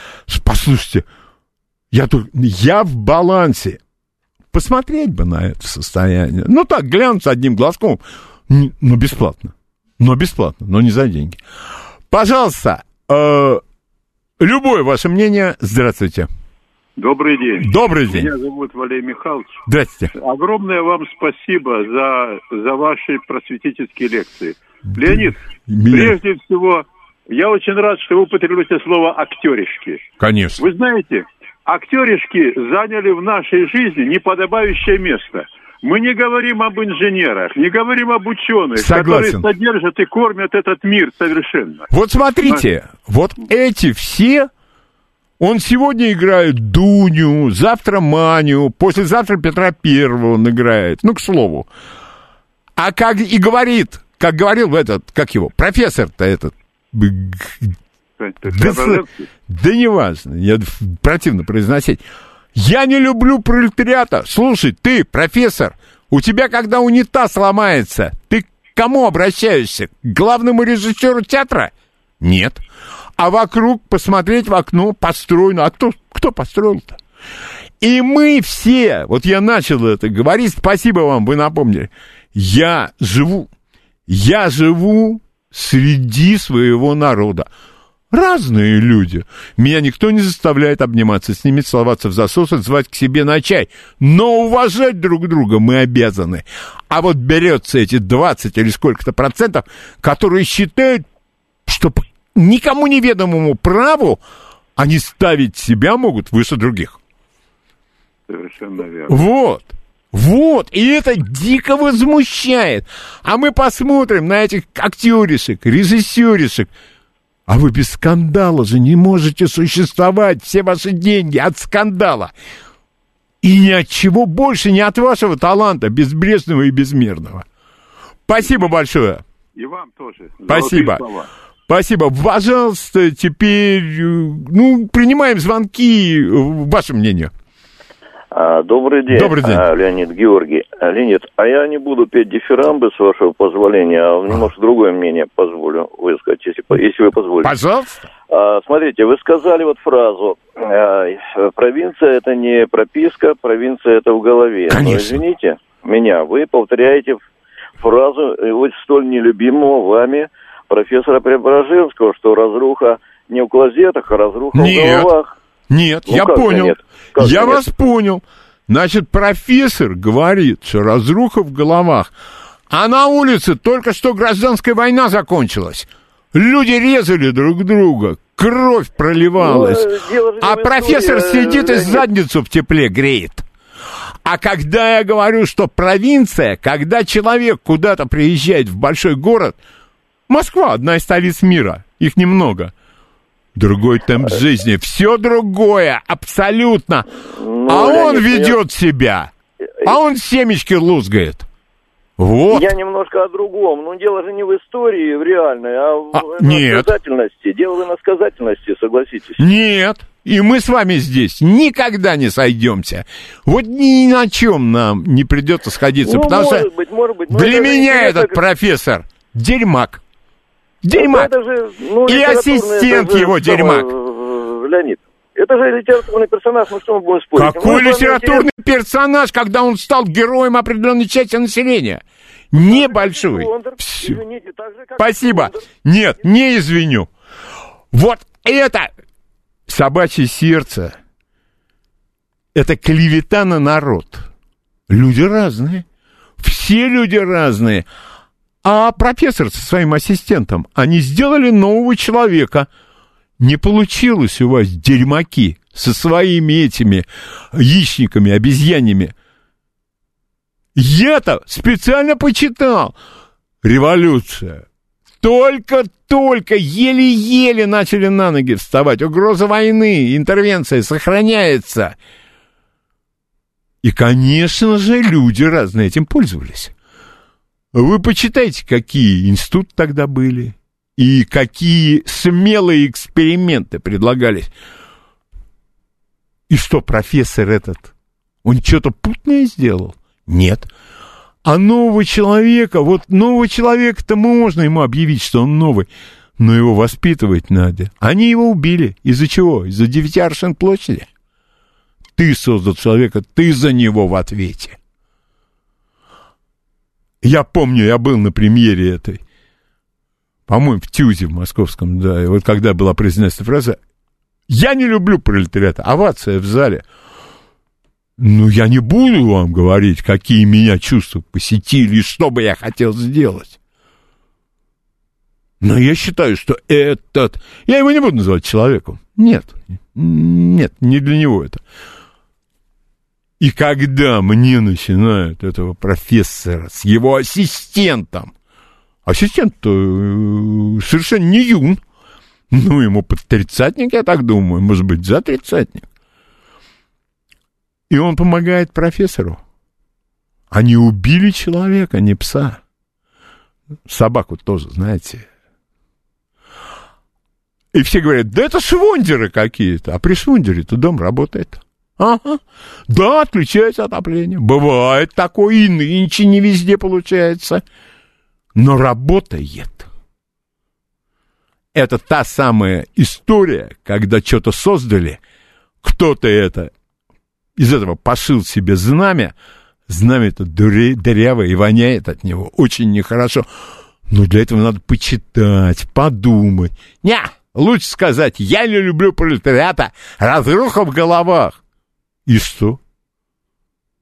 Speaker 2: Послушайте, я, тут, я в балансе. Посмотреть бы на это состояние. Ну так, глянуть одним глазком. Но ну, бесплатно. Но бесплатно, но не за деньги. Пожалуйста, э, любое ваше мнение. Здравствуйте.
Speaker 4: Добрый день.
Speaker 2: Добрый день.
Speaker 4: Меня зовут Валерий Михайлович.
Speaker 2: Здравствуйте.
Speaker 4: Огромное вам спасибо за, за ваши просветительские лекции. Леонид, Меня... прежде всего, Я очень рад, что вы употребляете слово «актеришки».
Speaker 2: Конечно.
Speaker 4: Вы знаете, актеришки заняли в нашей жизни неподобающее место. Мы не говорим об инженерах, не говорим об ученых,
Speaker 2: Согласен.
Speaker 4: которые содержат и кормят этот мир совершенно.
Speaker 2: Вот смотрите, вот эти все, он сегодня играет Дуню, завтра Маню, послезавтра Петра Первого он играет, ну, к слову. А как и говорит, как говорил этот, как его, профессор-то этот, да, с- да не важно, я противно произносить. Я не люблю пролетариата. Слушай, ты, профессор, у тебя, когда унитаз ломается, ты к кому обращаешься? К главному режиссеру театра? Нет. А вокруг посмотреть в окно построено. А кто, кто построил-то? И мы все, вот я начал это говорить, спасибо вам, вы напомнили. Я живу, я живу среди своего народа. Разные люди. Меня никто не заставляет обниматься с ними, целоваться в засос и звать к себе на чай. Но уважать друг друга мы обязаны. А вот берется эти 20 или сколько-то процентов, которые считают, что по никому неведомому праву они ставить себя могут выше других.
Speaker 4: Совершенно верно.
Speaker 2: Вот. Вот, и это дико возмущает. А мы посмотрим на этих актеришек, режиссеришек. А вы без скандала же не можете существовать. Все ваши деньги от скандала. И ни от чего больше, не от вашего таланта, безбрежного и безмерного. Спасибо большое.
Speaker 4: И вам тоже.
Speaker 2: Спасибо.
Speaker 4: Слова.
Speaker 2: Спасибо. Пожалуйста, теперь, э, ну, принимаем звонки. э, Ваше мнение.
Speaker 5: А, Добрый день,
Speaker 2: Добрый день.
Speaker 5: а, Леонид Георгий. А, Леонид, а я не буду петь дифирамбы, с вашего позволения, а немножко другое мнение позволю высказать, если, если вы позволите.
Speaker 2: Пожалуйста.
Speaker 5: А, Смотрите, вы сказали вот фразу, провинция это не прописка, провинция это в голове. Но
Speaker 2: Конечно.
Speaker 5: извините меня, вы повторяете фразу э, вот столь нелюбимого вами профессора Преображенского, что разруха не в клозетах, а разруха
Speaker 2: Нет.
Speaker 5: в головах.
Speaker 2: Нет,
Speaker 5: Ну,
Speaker 2: я понял.
Speaker 5: нет? Как
Speaker 2: я
Speaker 5: нет?
Speaker 2: вас понял. Значит, профессор говорит, что разруха в головах. А на улице только что гражданская война закончилась. Люди резали друг друга, кровь проливалась.
Speaker 5: Ну, э,
Speaker 2: а профессор
Speaker 5: истории,
Speaker 2: сидит и задницу в тепле греет. А когда я говорю, что провинция, когда человек куда-то приезжает в большой город, Москва одна из столиц мира, их немного. Другой темп жизни, все другое, абсолютно.
Speaker 5: Ну,
Speaker 2: а он
Speaker 5: я-
Speaker 2: ведет себя, а он семечки лузгает. Вот.
Speaker 5: Я немножко о другом. Ну, дело же не в истории в реальной, а в
Speaker 2: А,
Speaker 5: в
Speaker 2: нет.
Speaker 5: насказательности. Дело в насказательности, согласитесь.
Speaker 2: Нет. И мы с вами здесь никогда не сойдемся. Вот ни на чем нам не придется сходиться,
Speaker 5: Ну,
Speaker 2: потому
Speaker 5: может
Speaker 2: что
Speaker 5: быть, может быть.
Speaker 2: для меня этот
Speaker 5: как-
Speaker 2: профессор дерьмак. Дерьмак.
Speaker 5: это же, ну,
Speaker 2: И ассистент
Speaker 5: же,
Speaker 2: его дерьмак.
Speaker 5: э, Леонид, это же литературный персонаж, ну что мы будем спорить?
Speaker 2: Какой литературный персонаж, когда он стал героем определенной части населения? Небольшой. Всё.
Speaker 5: извините, же,
Speaker 2: Спасибо.
Speaker 5: Александр.
Speaker 2: Нет, не извиню. Вот это собачье сердце. Это клевета на народ. Люди разные. Все люди разные. А профессор со своим ассистентом, они сделали нового человека. Не получилось у вас, дерьмаки, со своими этими яичниками, обезьяньями. Я-то специально почитал. Революция. Только-только, еле-еле начали на ноги вставать. Угроза войны, интервенция сохраняется. И, конечно же, люди разные этим пользовались. Вы почитайте, какие институты тогда были, и какие смелые эксперименты предлагались. И что профессор этот, он что-то путное сделал? Нет. А нового человека, вот нового человека-то можно ему объявить, что он новый, но его воспитывать надо. Они его убили. Из-за чего? Из-за девяти аршин площади? Ты создал человека, ты за него в ответе. Я помню, я был на премьере этой, по-моему, в Тюзе в московском, да, и вот когда была произнесена фраза «Я не люблю пролетариата», овация в зале. Ну, я не буду вам говорить, какие меня чувства посетили и что бы я хотел сделать. Но я считаю, что этот... Я его не буду называть человеком. Нет. Нет, не для него это. И когда мне начинают этого профессора с его ассистентом, ассистент э, совершенно не юн, ну, ему под тридцатник, я так думаю, может быть, за тридцатник. И он помогает профессору. Они убили человека, не пса. Собаку тоже, знаете. И все говорят, да это швундеры какие-то. А при швундере-то дом работает. Ага. Да, отключается отопление. Бывает такое, и нынче не везде получается. Но работает. Это та самая история, когда что-то создали, кто-то это из этого пошил себе знамя, знамя-то дырявое и воняет от него очень нехорошо. Но для этого надо почитать, подумать. Не, лучше сказать, я не люблю пролетариата, разруха в головах. И что?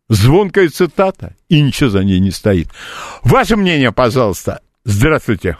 Speaker 2: Звонкая цитата, и ничего за ней не стоит. Ваше мнение, пожалуйста. Здравствуйте.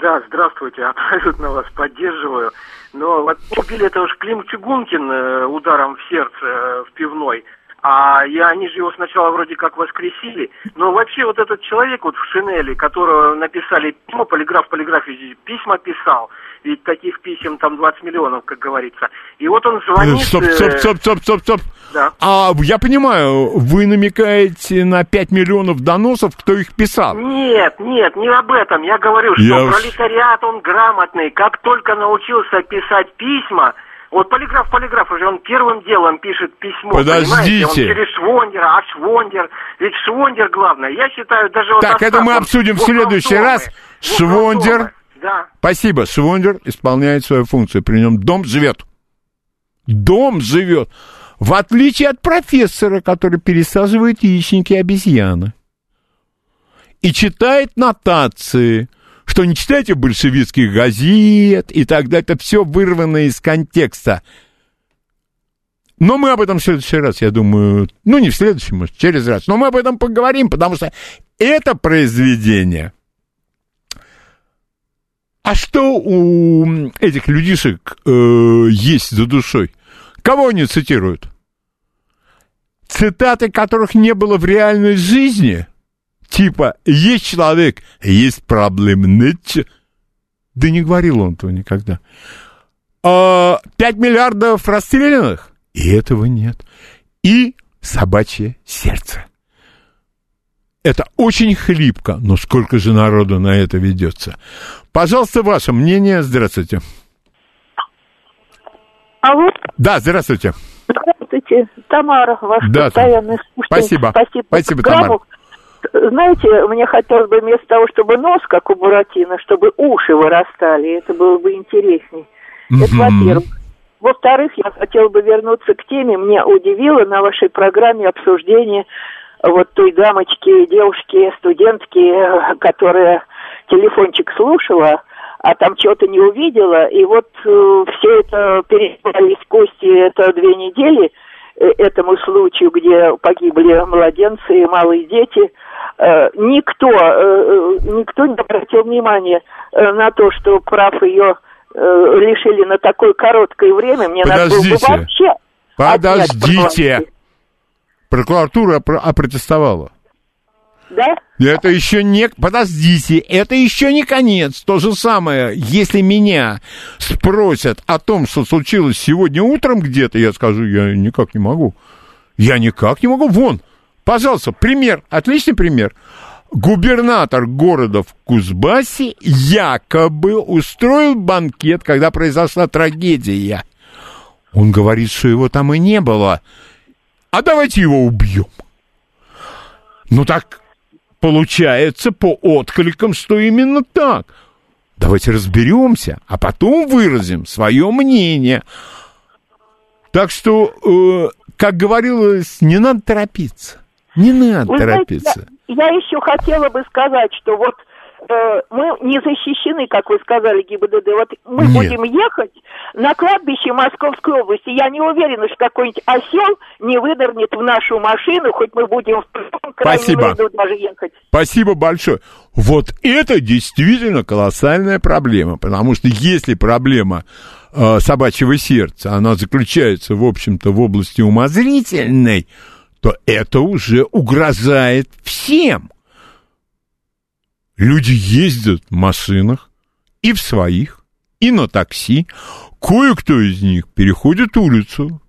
Speaker 6: Да, здравствуйте, абсолютно вас поддерживаю. Но вот убили этого уж Клим Чугункин э, ударом в сердце э, в пивной. А я, они же его сначала вроде как воскресили. Но вообще вот этот человек вот в шинели, которого написали письмо, полиграф, полиграф письма писал, ведь таких писем там 20 миллионов, как говорится. И вот он звонит...
Speaker 2: Стоп, стоп, стоп, стоп, стоп, стоп. Да. А я понимаю, вы намекаете на 5 миллионов доносов, кто их писал?
Speaker 6: Нет, нет, не об этом. Я говорю, что я... пролетариат, он грамотный. Как только научился писать письма, вот полиграф, полиграф уже, он первым делом пишет письмо,
Speaker 2: Подождите.
Speaker 6: Он через Швондера, а Швондер, ведь Швондер главное. Я считаю, даже вот...
Speaker 2: Так, это мы обсудим в следующий раз. Швондер,
Speaker 6: да.
Speaker 2: Спасибо. Швондер исполняет свою функцию. При нем дом живет. Дом живет. В отличие от профессора, который пересаживает яичники обезьяны. И читает нотации, что не читайте большевистских газет и так далее. Это все вырвано из контекста. Но мы об этом в следующий раз, я думаю, ну не в следующий, может, через раз. Но мы об этом поговорим, потому что это произведение а что у этих людишек э, есть за душой? Кого они цитируют? Цитаты, которых не было в реальной жизни? Типа, есть человек, есть проблемы. Да не говорил он этого никогда. А, 5 миллиардов расстрелянных? И этого нет. И собачье сердце. Это очень хлипко, но сколько же народу на это ведется. Пожалуйста, ваше мнение. Здравствуйте.
Speaker 7: Алло.
Speaker 2: Да, здравствуйте.
Speaker 7: Здравствуйте, Тамара, ваш да, постоянный слушатель.
Speaker 2: Спасибо.
Speaker 7: Спасибо,
Speaker 2: Спасибо Тамара.
Speaker 7: Знаете, мне хотелось бы вместо того, чтобы нос, как у Буратино, чтобы уши вырастали. Это было бы интересней. Mm-hmm. Это во-первых. Во-вторых, я хотела бы вернуться к теме. Меня удивило на вашей программе обсуждение вот той дамочки, девушки, студентки, которая телефончик слушала, а там что-то не увидела, и вот э, все это перебрались кости, это две недели этому случаю, где погибли младенцы и малые дети, э, никто, э, никто не обратил внимания э, на то, что прав ее э, лишили на такое короткое время. Мне
Speaker 2: Подождите.
Speaker 7: надо было бы вообще...
Speaker 2: Подождите. Прокуратура опротестовала.
Speaker 7: Да?
Speaker 2: Это еще не... Подождите, это еще не конец. То же самое, если меня спросят о том, что случилось сегодня утром где-то, я скажу, я никак не могу. Я никак не могу. Вон, пожалуйста, пример, отличный пример. Губернатор города в Кузбассе якобы устроил банкет, когда произошла трагедия. Он говорит, что его там и не было а давайте его убьем. Ну так получается по откликам, что именно так. Давайте разберемся, а потом выразим свое мнение. Так что, э, как говорилось, не надо торопиться. Не надо
Speaker 7: Вы
Speaker 2: торопиться.
Speaker 7: Знаете, я, я еще хотела бы сказать, что вот э, мы не защищены, как вы сказали, ГИБДД. Вот мы
Speaker 2: Нет.
Speaker 7: будем ехать на кладбище Московской области. Я не уверена, что какой-нибудь осел не выдернет в нашу машину, хоть мы будем в
Speaker 2: Спасибо.
Speaker 7: даже ехать.
Speaker 2: Спасибо большое. Вот это действительно колоссальная проблема, потому что если проблема э, собачьего сердца, она заключается, в общем-то, в области умозрительной, то это уже угрожает всем. Люди ездят в машинах и в своих, и на такси. Кое-кто из них переходит улицу.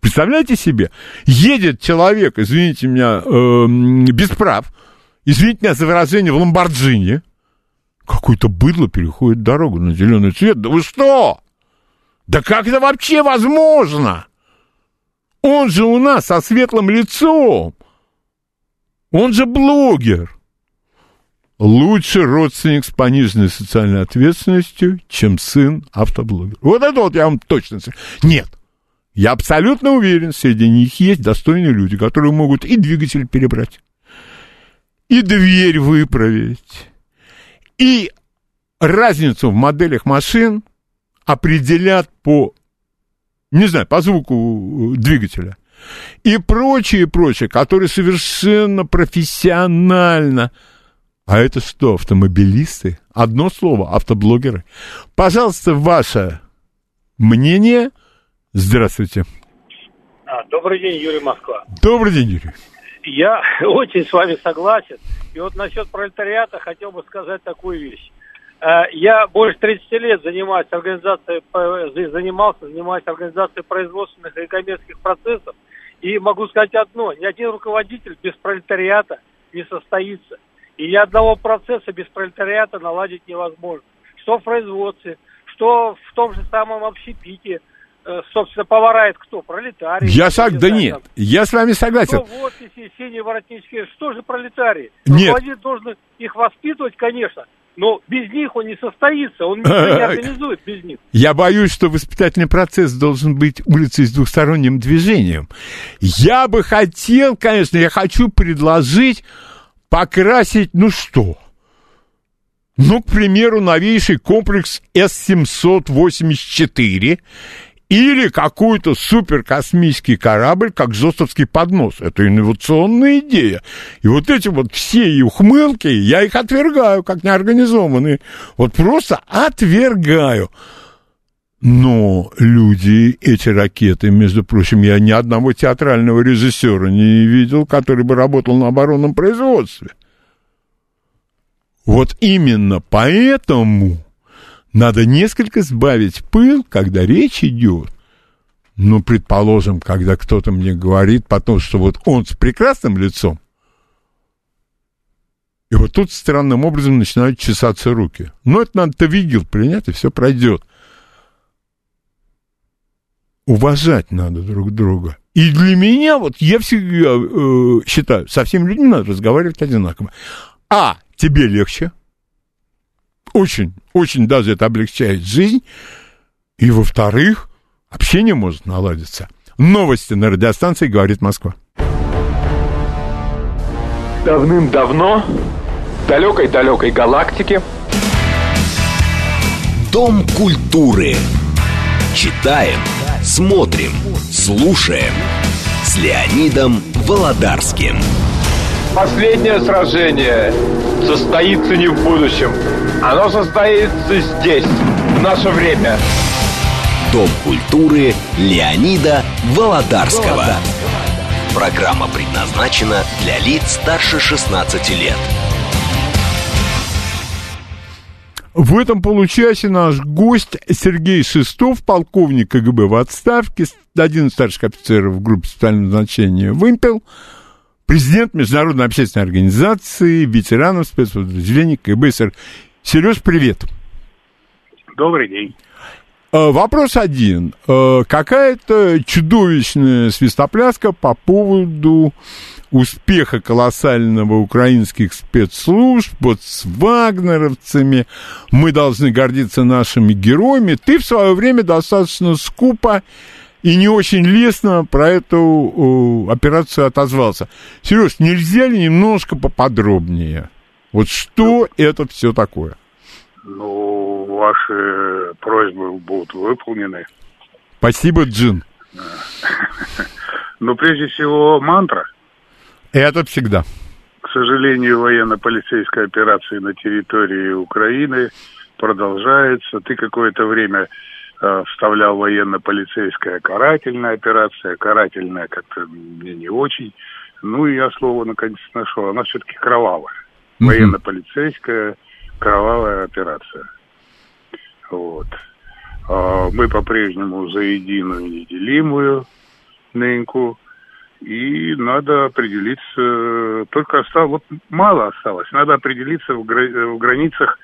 Speaker 2: Представляете себе? Едет человек, извините меня, эм, без прав, извините меня за выражение, в Ламборджини. Какое-то быдло переходит дорогу на зеленый цвет. Да вы что? Да как это вообще возможно? Он же у нас со светлым лицом. Он же блогер. Лучше родственник с пониженной социальной ответственностью, чем сын автоблогера. Вот это вот я вам точно... с- Нет, я абсолютно уверен, среди них есть достойные люди, которые могут и двигатель перебрать, и дверь выправить, и разницу в моделях машин определят по, не знаю, по звуку э, двигателя. И прочее, прочее, которые совершенно профессионально а это что, автомобилисты? Одно слово, автоблогеры. Пожалуйста, ваше мнение. Здравствуйте.
Speaker 8: А, Добрый день, Юрий Москва.
Speaker 2: Добрый день, Юрий.
Speaker 8: Я очень с вами согласен. И вот насчет пролетариата хотел бы сказать такую вещь. Э, Я больше 30 лет занимаюсь организацией, занимался, занимаюсь организацией производственных и коммерческих процессов. И могу сказать одно, ни один руководитель без пролетариата не состоится. И ни одного процесса без пролетариата наладить невозможно. Что в производстве, что в том же самом общепите. Э, Собственно, повара это кто? Пролетарии.
Speaker 2: Я сог... Да нет, я с вами согласен.
Speaker 8: Что в офисе, синие воротнички, что же пролетарии?
Speaker 2: Нет.
Speaker 8: Руководитель должен их воспитывать, конечно, но без них он не состоится, он ничего не организует без них.
Speaker 2: Я боюсь, что воспитательный процесс должен быть улицей с двухсторонним движением. Я бы хотел, конечно, я хочу предложить покрасить, ну что? Ну, к примеру, новейший комплекс С-784 или какой-то суперкосмический корабль, как Зостовский поднос. Это инновационная идея. И вот эти вот все ухмылки, я их отвергаю, как неорганизованные. Вот просто отвергаю. Но люди, эти ракеты, между прочим, я ни одного театрального режиссера не видел, который бы работал на оборонном производстве. Вот именно поэтому надо несколько сбавить пыл, когда речь идет. Ну, предположим, когда кто-то мне говорит потом, что вот он с прекрасным лицом, и вот тут странным образом начинают чесаться руки. Ну, это надо тавигил принять, и все пройдет. Уважать надо друг друга. И для меня, вот я всегда э, считаю, со всеми людьми надо разговаривать одинаково. А, тебе легче. Очень, очень даже это облегчает жизнь. И, во-вторых, общение может наладиться. Новости на радиостанции «Говорит Москва».
Speaker 9: Давным-давно в далекой-далекой галактике
Speaker 1: Дом культуры. Читаем, смотрим, слушаем. С Леонидом Володарским.
Speaker 9: последнее сражение состоится не в будущем. Оно состоится здесь, в наше время.
Speaker 1: Дом культуры Леонида Володарского. Программа предназначена для лиц старше 16 лет.
Speaker 2: В этом получасе наш гость Сергей Шестов, полковник КГБ в отставке, один из старших офицеров в группе специального значения «Вымпел», президент Международной общественной организации ветеранов спецподразделений КГБ СССР. Сереж, привет.
Speaker 8: Добрый день.
Speaker 2: Э, Вопрос один. Э, Какая-то чудовищная свистопляска по поводу успеха колоссального украинских спецслужб, вот с вагнеровцами. Мы должны гордиться нашими героями. Ты в свое время достаточно скупо и не очень лестно про эту операцию отозвался. Сереж, нельзя ли немножко поподробнее? Вот что это все такое?
Speaker 10: Ну, ваши просьбы будут выполнены.
Speaker 2: Спасибо, Джин.
Speaker 10: Но прежде всего мантра.
Speaker 2: Это всегда.
Speaker 10: К сожалению, военно-полицейская операция на территории Украины продолжается. Ты какое-то время э, вставлял военно-полицейская карательная операция. Карательная как-то мне не очень. Ну, и я слово наконец нашел. Она все-таки кровавая.
Speaker 2: Мгм.
Speaker 10: Военно-полицейская кровавая операция. Вот. А, Мы по-прежнему за единую неделимую ныньку. И надо определиться, только осталось, вот мало осталось, надо определиться в, гра- в границах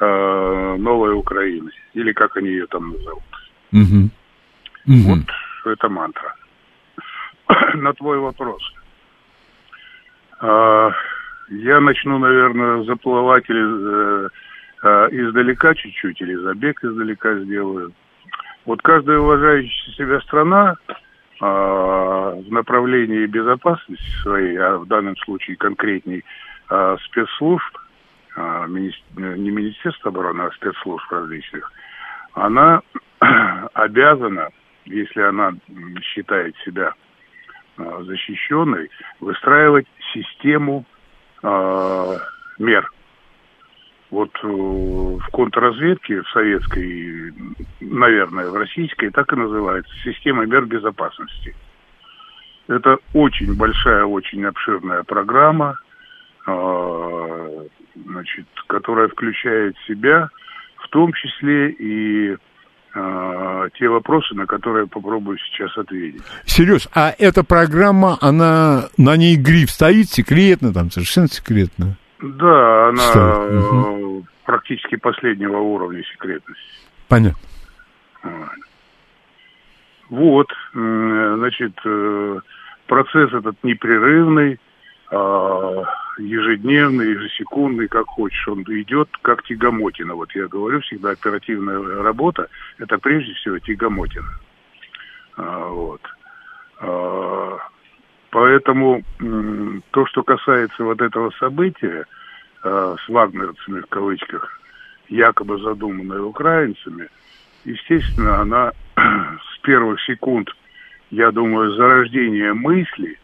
Speaker 10: э, новой Украины, или как они ее там назовут.
Speaker 2: Мгм. Мгм.
Speaker 10: Это мантра. На твой вопрос. А, я начну, наверное, заплывать или э, э, издалека чуть-чуть, или забег издалека сделаю. Вот каждая уважающая себя страна в направлении безопасности своей, а в данном случае конкретней а, спецслужб, а, не Министерства обороны, а спецслужб различных, она обязана, если она считает себя а, защищенной, выстраивать систему а, мер. Вот э, в контрразведке, в советской, наверное, в российской, так и называется, система мер безопасности. Это очень большая, очень обширная программа, а, значит, которая включает в себя в том числе и а, те вопросы, на которые я попробую сейчас ответить.
Speaker 2: Сереж, а эта программа, она на ней гриф стоит секретно, там совершенно секретно.
Speaker 10: Да, она э, практически последнего уровня секретности.
Speaker 2: Понятно.
Speaker 10: Вот, м, значит, э, процесс этот непрерывный, а, ежедневный, ежесекундный, как хочешь, он идет как тягомотина. Вот я говорю всегда, оперативная работа – это прежде всего тягомотина. А, Вот. Поэтому то, что касается вот этого события а, с вагнерцами, в кавычках, якобы задуманной украинцами, естественно, она с первых секунд, я думаю, зарождения мысли,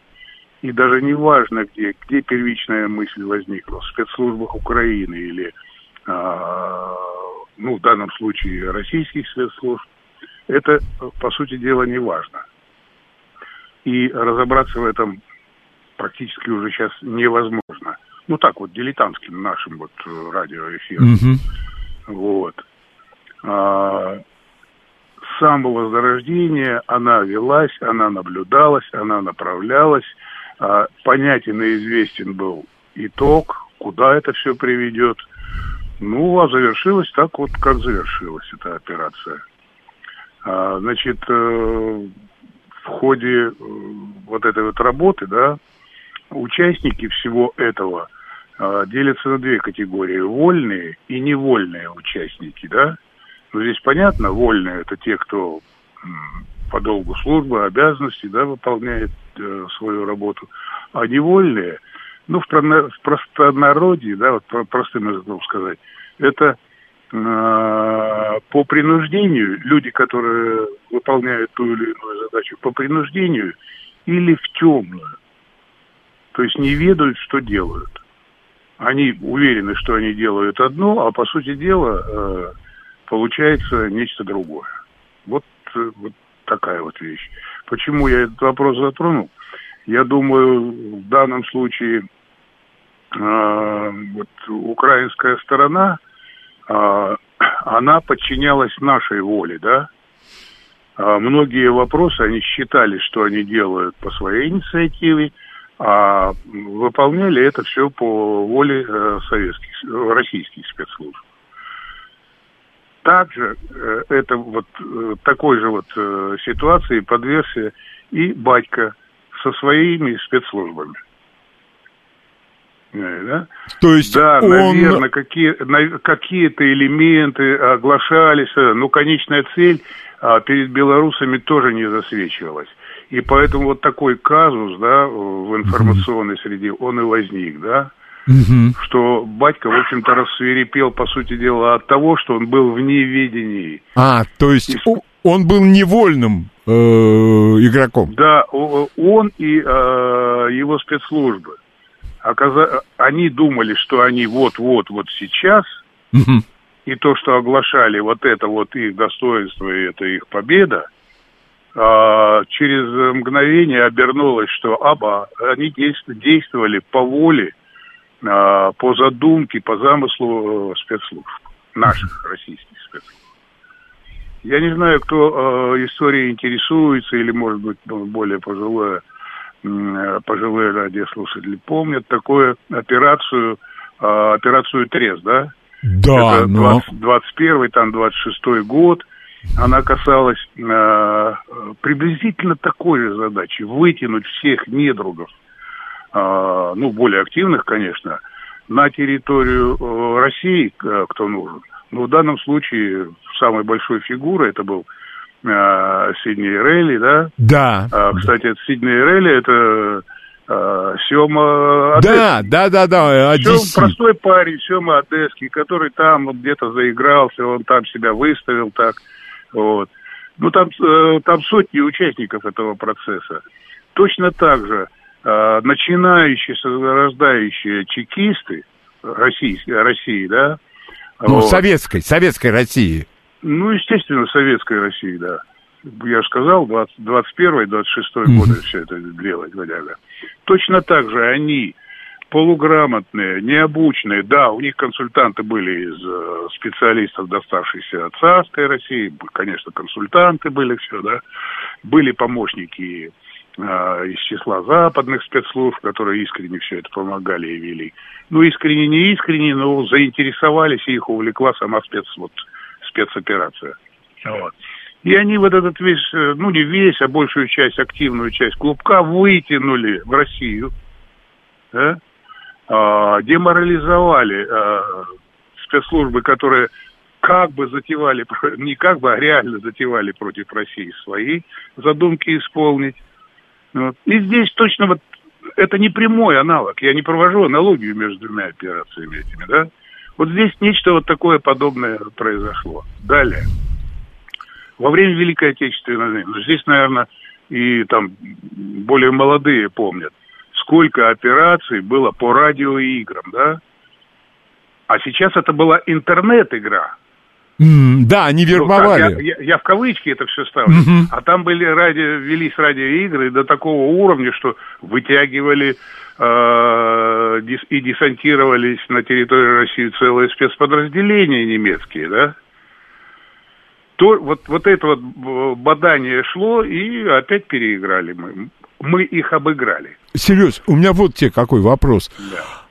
Speaker 10: и даже не важно, где, где первичная мысль возникла, в спецслужбах Украины или, а, ну, в данном случае, российских спецслужб, это, по сути дела, не важно. И разобраться в этом практически уже сейчас невозможно. Ну, так вот, дилетантским нашим вот э, радиоэфиром.
Speaker 2: Мгм.
Speaker 10: Вот. А, с самого зарождения она велась, она наблюдалась, она направлялась. А, понятен и известен был итог, куда это все приведет. Ну, а завершилась так вот, как завершилась эта операция. А, значит, э, в ходе э, вот этой вот работы, да, участники всего этого а, делятся на две категории. Вольные и невольные участники, да. Ну, здесь понятно, вольные – это те, кто по долгу службы, обязанностей, да, выполняет э, свою работу. А невольные, ну, в, простонародье, да, вот про- простым языком сказать, это э, по принуждению, люди, которые выполняют ту или иную задачу по принуждению или в темную. То есть не ведают, что делают. Они уверены, что они делают одно, а по сути дела э, получается нечто другое. Вот, э, вот такая вот вещь. Почему я этот вопрос затронул? Я думаю, в данном случае э, вот, украинская сторона, она подчинялась нашей воле, да? А многие вопросы они считали, что они делают по своей инициативе, а выполняли это все по воле э, советских, российских спецслужб. Также э, это вот э, такой же вот ситуации подвергся и батька со своими спецслужбами. Э, Да?
Speaker 2: То есть
Speaker 10: да,
Speaker 2: он...
Speaker 10: наверное, какие, на- какие-то элементы оглашались, э, но конечная цель а, перед белорусами тоже не засвечивалась. И поэтому вот такой казус, да, в информационной среде, он и возник, да.
Speaker 2: Мгм.
Speaker 10: что батька, в общем-то, рассверепел, по сути дела, от того, что он был в неведении.
Speaker 2: А, то есть о- он был невольным э, игроком.
Speaker 10: Да, он и э, его спецслужбы. Оказа- Они думали, что они вот-вот, вот сейчас, и то, что оглашали вот это вот их достоинство и это их победа, а, через мгновение обернулось, что оба, они дейст- действовали по воле, а, по задумке, по замыслу э, спецслужб, наших российских спецслужб. Я не знаю, кто э, историей интересуется, или, может быть, ну, более пожилое, пожилые радиослушатели помнят такую операцию, э, операцию Трез, да?
Speaker 2: Да,
Speaker 10: Это
Speaker 2: но...
Speaker 10: 20 21 там 26 год. Она касалась э, э, приблизительно такой же задачи. Вытянуть всех недругов, э, ну, более активных, конечно, на территорию э, России, э, кто нужен. Но в данном случае самой большой фигурой это был э, Сидней Рейли, да?
Speaker 2: Да.
Speaker 10: А, кстати, это Сидней Рейли, это э, Сема Одесский.
Speaker 2: Да, да, да, да,
Speaker 10: Сём
Speaker 2: Одессит.
Speaker 10: простой парень, Сема Одесский, который там вот где-то заигрался, он там себя выставил так, вот. Ну, там, э, там сотни участников этого процесса. Точно так же э, начинающие, рождающие чекисты России, России да,
Speaker 2: Ну,
Speaker 10: вот.
Speaker 2: советской, советской России.
Speaker 10: Ну, естественно, советской России, да. Я же сказал, 20, 21 26
Speaker 2: Мгм.
Speaker 10: годы все это делать, водяга. Точно так же они полуграмотные, необученные, да, у них консультанты были из э, специалистов, доставшихся от царской России, конечно, консультанты были все, да, были помощники э, из числа западных спецслужб, которые искренне все это помогали и вели. Ну, искренне, не искренне, но заинтересовались, и их увлекла сама спец, вот, спецоперация. Вот. И они вот этот весь, э, ну не весь, а большую часть, активную часть клубка вытянули в Россию, да? А, деморализовали а, спецслужбы, которые как бы затевали, не как бы, а реально затевали против России свои задумки исполнить. Вот. И здесь точно вот это не прямой аналог. Я не провожу аналогию между двумя операциями этими, да? Вот здесь нечто вот такое подобное произошло. Далее. Во время Великой Отечественной войны, ну, здесь, наверное, и там более молодые помнят, сколько операций было по радиоиграм, да? А сейчас это была интернет-игра.
Speaker 2: М, Да, они
Speaker 10: Ну,
Speaker 2: вербовали.
Speaker 10: как, я, я- я в кавычки это все ставлю.
Speaker 2: Мгм.
Speaker 10: А там были радио, велись радиоигры до такого уровня, что вытягивали э, и десантировались на территории России целые спецподразделения немецкие, да? То, вот, вот это вот бадание шло, и опять переиграли мы. Мы их обыграли.
Speaker 2: Серьез, у меня вот тебе какой вопрос. А,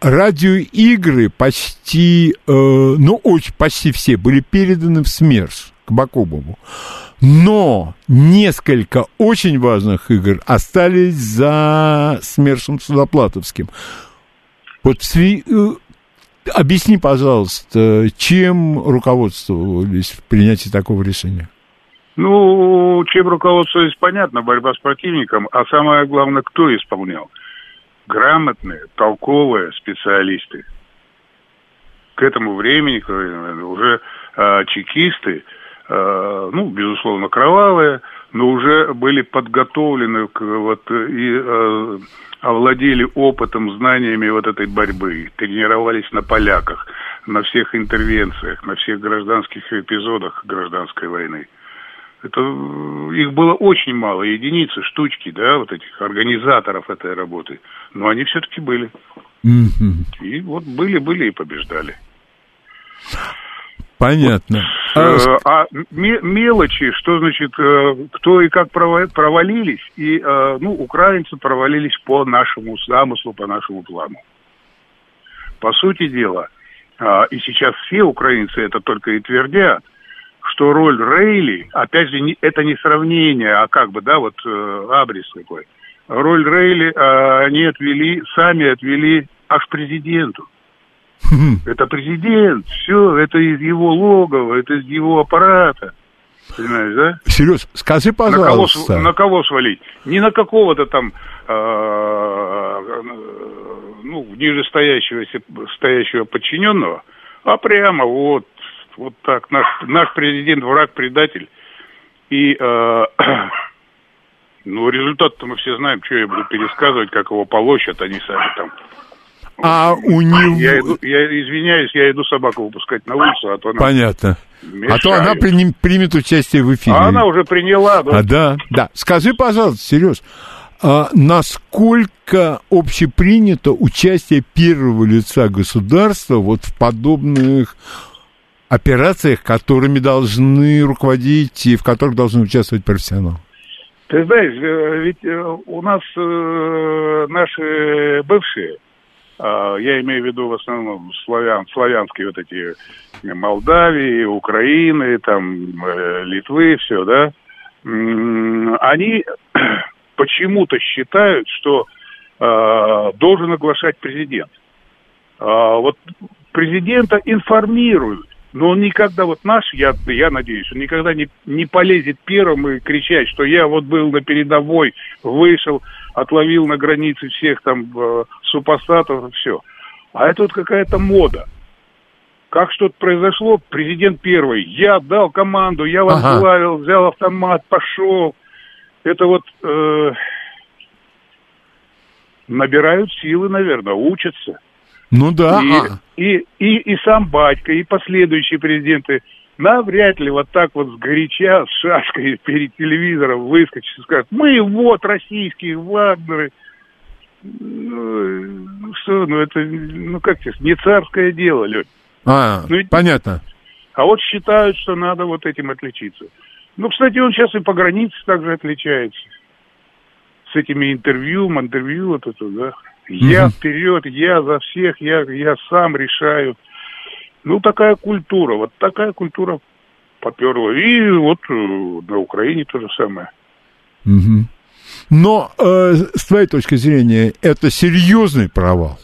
Speaker 2: радиоигры почти, э, ну, очень, почти все были переданы в СМЕРШ к Бакубову. Но несколько очень важных игр остались за СМЕРШем Судоплатовским. Вот сви- э, объясни, пожалуйста, чем руководствовались в принятии такого решения?
Speaker 10: Ну, чем руководствуясь, понятно, борьба с противником, а самое главное, кто исполнял? Грамотные, толковые специалисты. К этому времени этому, уже э, чекисты, э, ну, безусловно, кровавые, но уже были подготовлены к, вот, и э, овладели опытом, знаниями вот этой борьбы, тренировались на поляках, на всех интервенциях, на всех гражданских эпизодах гражданской войны. Это э, их было очень мало, единицы, штучки, да, вот этих организаторов этой работы. Но они все-таки были.
Speaker 2: Мгм.
Speaker 10: И вот были, были и побеждали.
Speaker 2: Понятно. А,
Speaker 10: Э, А ме- мелочи, что значит, э, кто и как прова- провалились, и, э, ну, украинцы провалились по нашему замыслу, по нашему плану. По сути дела, а, и сейчас все украинцы это только и твердят, что роль Рейли, опять же, не- это не сравнение, а как бы, да, вот э, абрис такой. Роль Рейли а, они отвели, сами отвели аж президенту. Это президент, все, это из его логова, это из его аппарата. Понимаешь, да?
Speaker 2: Сереж, скажи,
Speaker 10: На кого,
Speaker 2: пожалуйста.
Speaker 10: на кого свалить? Не на какого-то там, э, ну, ну, ниже стоящего, стоящего подчиненного, а прямо вот, вот так. Наш, наш президент враг, предатель. И, э, ну, результат-то мы все знаем, что я буду пересказывать, как его полощат, они сами там.
Speaker 2: А у него...
Speaker 10: Я, иду, я извиняюсь, я иду собаку выпускать на улицу, а то она...
Speaker 2: Понятно.
Speaker 10: Мешает.
Speaker 2: А то она приним, примет участие в эфире.
Speaker 10: А она уже приняла, да.
Speaker 2: А, да, да. Скажи, пожалуйста, Сереж, а насколько общепринято участие первого лица государства вот в подобных операциях, которыми должны руководить и в которых должны участвовать профессионалы?
Speaker 10: Ты знаешь, э, ведь э, у нас э, наши бывшие, а, я имею в виду в основном славян, славянские вот эти Молдавии, Украины, там, Литвы, все, да, они почему-то считают, что должен оглашать президент. А, вот президента информируют но он никогда, вот наш, я, я надеюсь, он никогда не, не полезет первым и кричать, что я вот был на передовой, вышел, отловил на границе всех там э, супостатов, все. А это вот какая-то мода. Как что-то произошло, президент первый, я дал команду, я возглавил, ага. взял автомат, пошел. Это вот э, набирают силы, наверное, учатся.
Speaker 2: Ну да.
Speaker 10: И, а. и, и, и сам батька, и последующие президенты навряд ли вот так вот сгоряча, с шашкой перед телевизором выскочат и скажут, мы вот российские Вагнеры. Ну, что, ну это, ну как тебе, не царское дело, Лёнь.
Speaker 2: А, ну, понятно.
Speaker 10: А вот считают, что надо вот этим отличиться. Ну, кстати, он сейчас и по границе также отличается. С этими интервью, интервью вот это, да. Я вперед, я за всех, я, я сам решаю. Ну, такая культура, вот такая культура поперла. И вот э, на Украине то же самое.
Speaker 2: Угу. Но, э, с твоей точки зрения, это серьезный провал?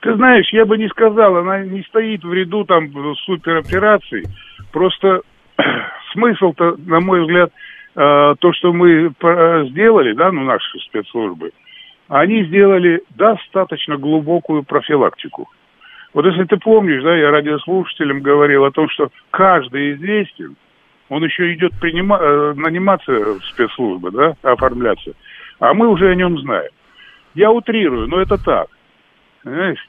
Speaker 10: Ты знаешь, я бы не сказал, она не стоит в ряду там суперопераций. Просто смысл-то, на мой взгляд, э, то, что мы э, сделали, да, ну, наши спецслужбы, они сделали достаточно глубокую профилактику. Вот если ты помнишь, да, я радиослушателям говорил о том, что каждый известен, он еще идет принима- э, наниматься в спецслужбы, да, оформляться, а мы уже о нем знаем. Я утрирую, но это так. Понимаешь?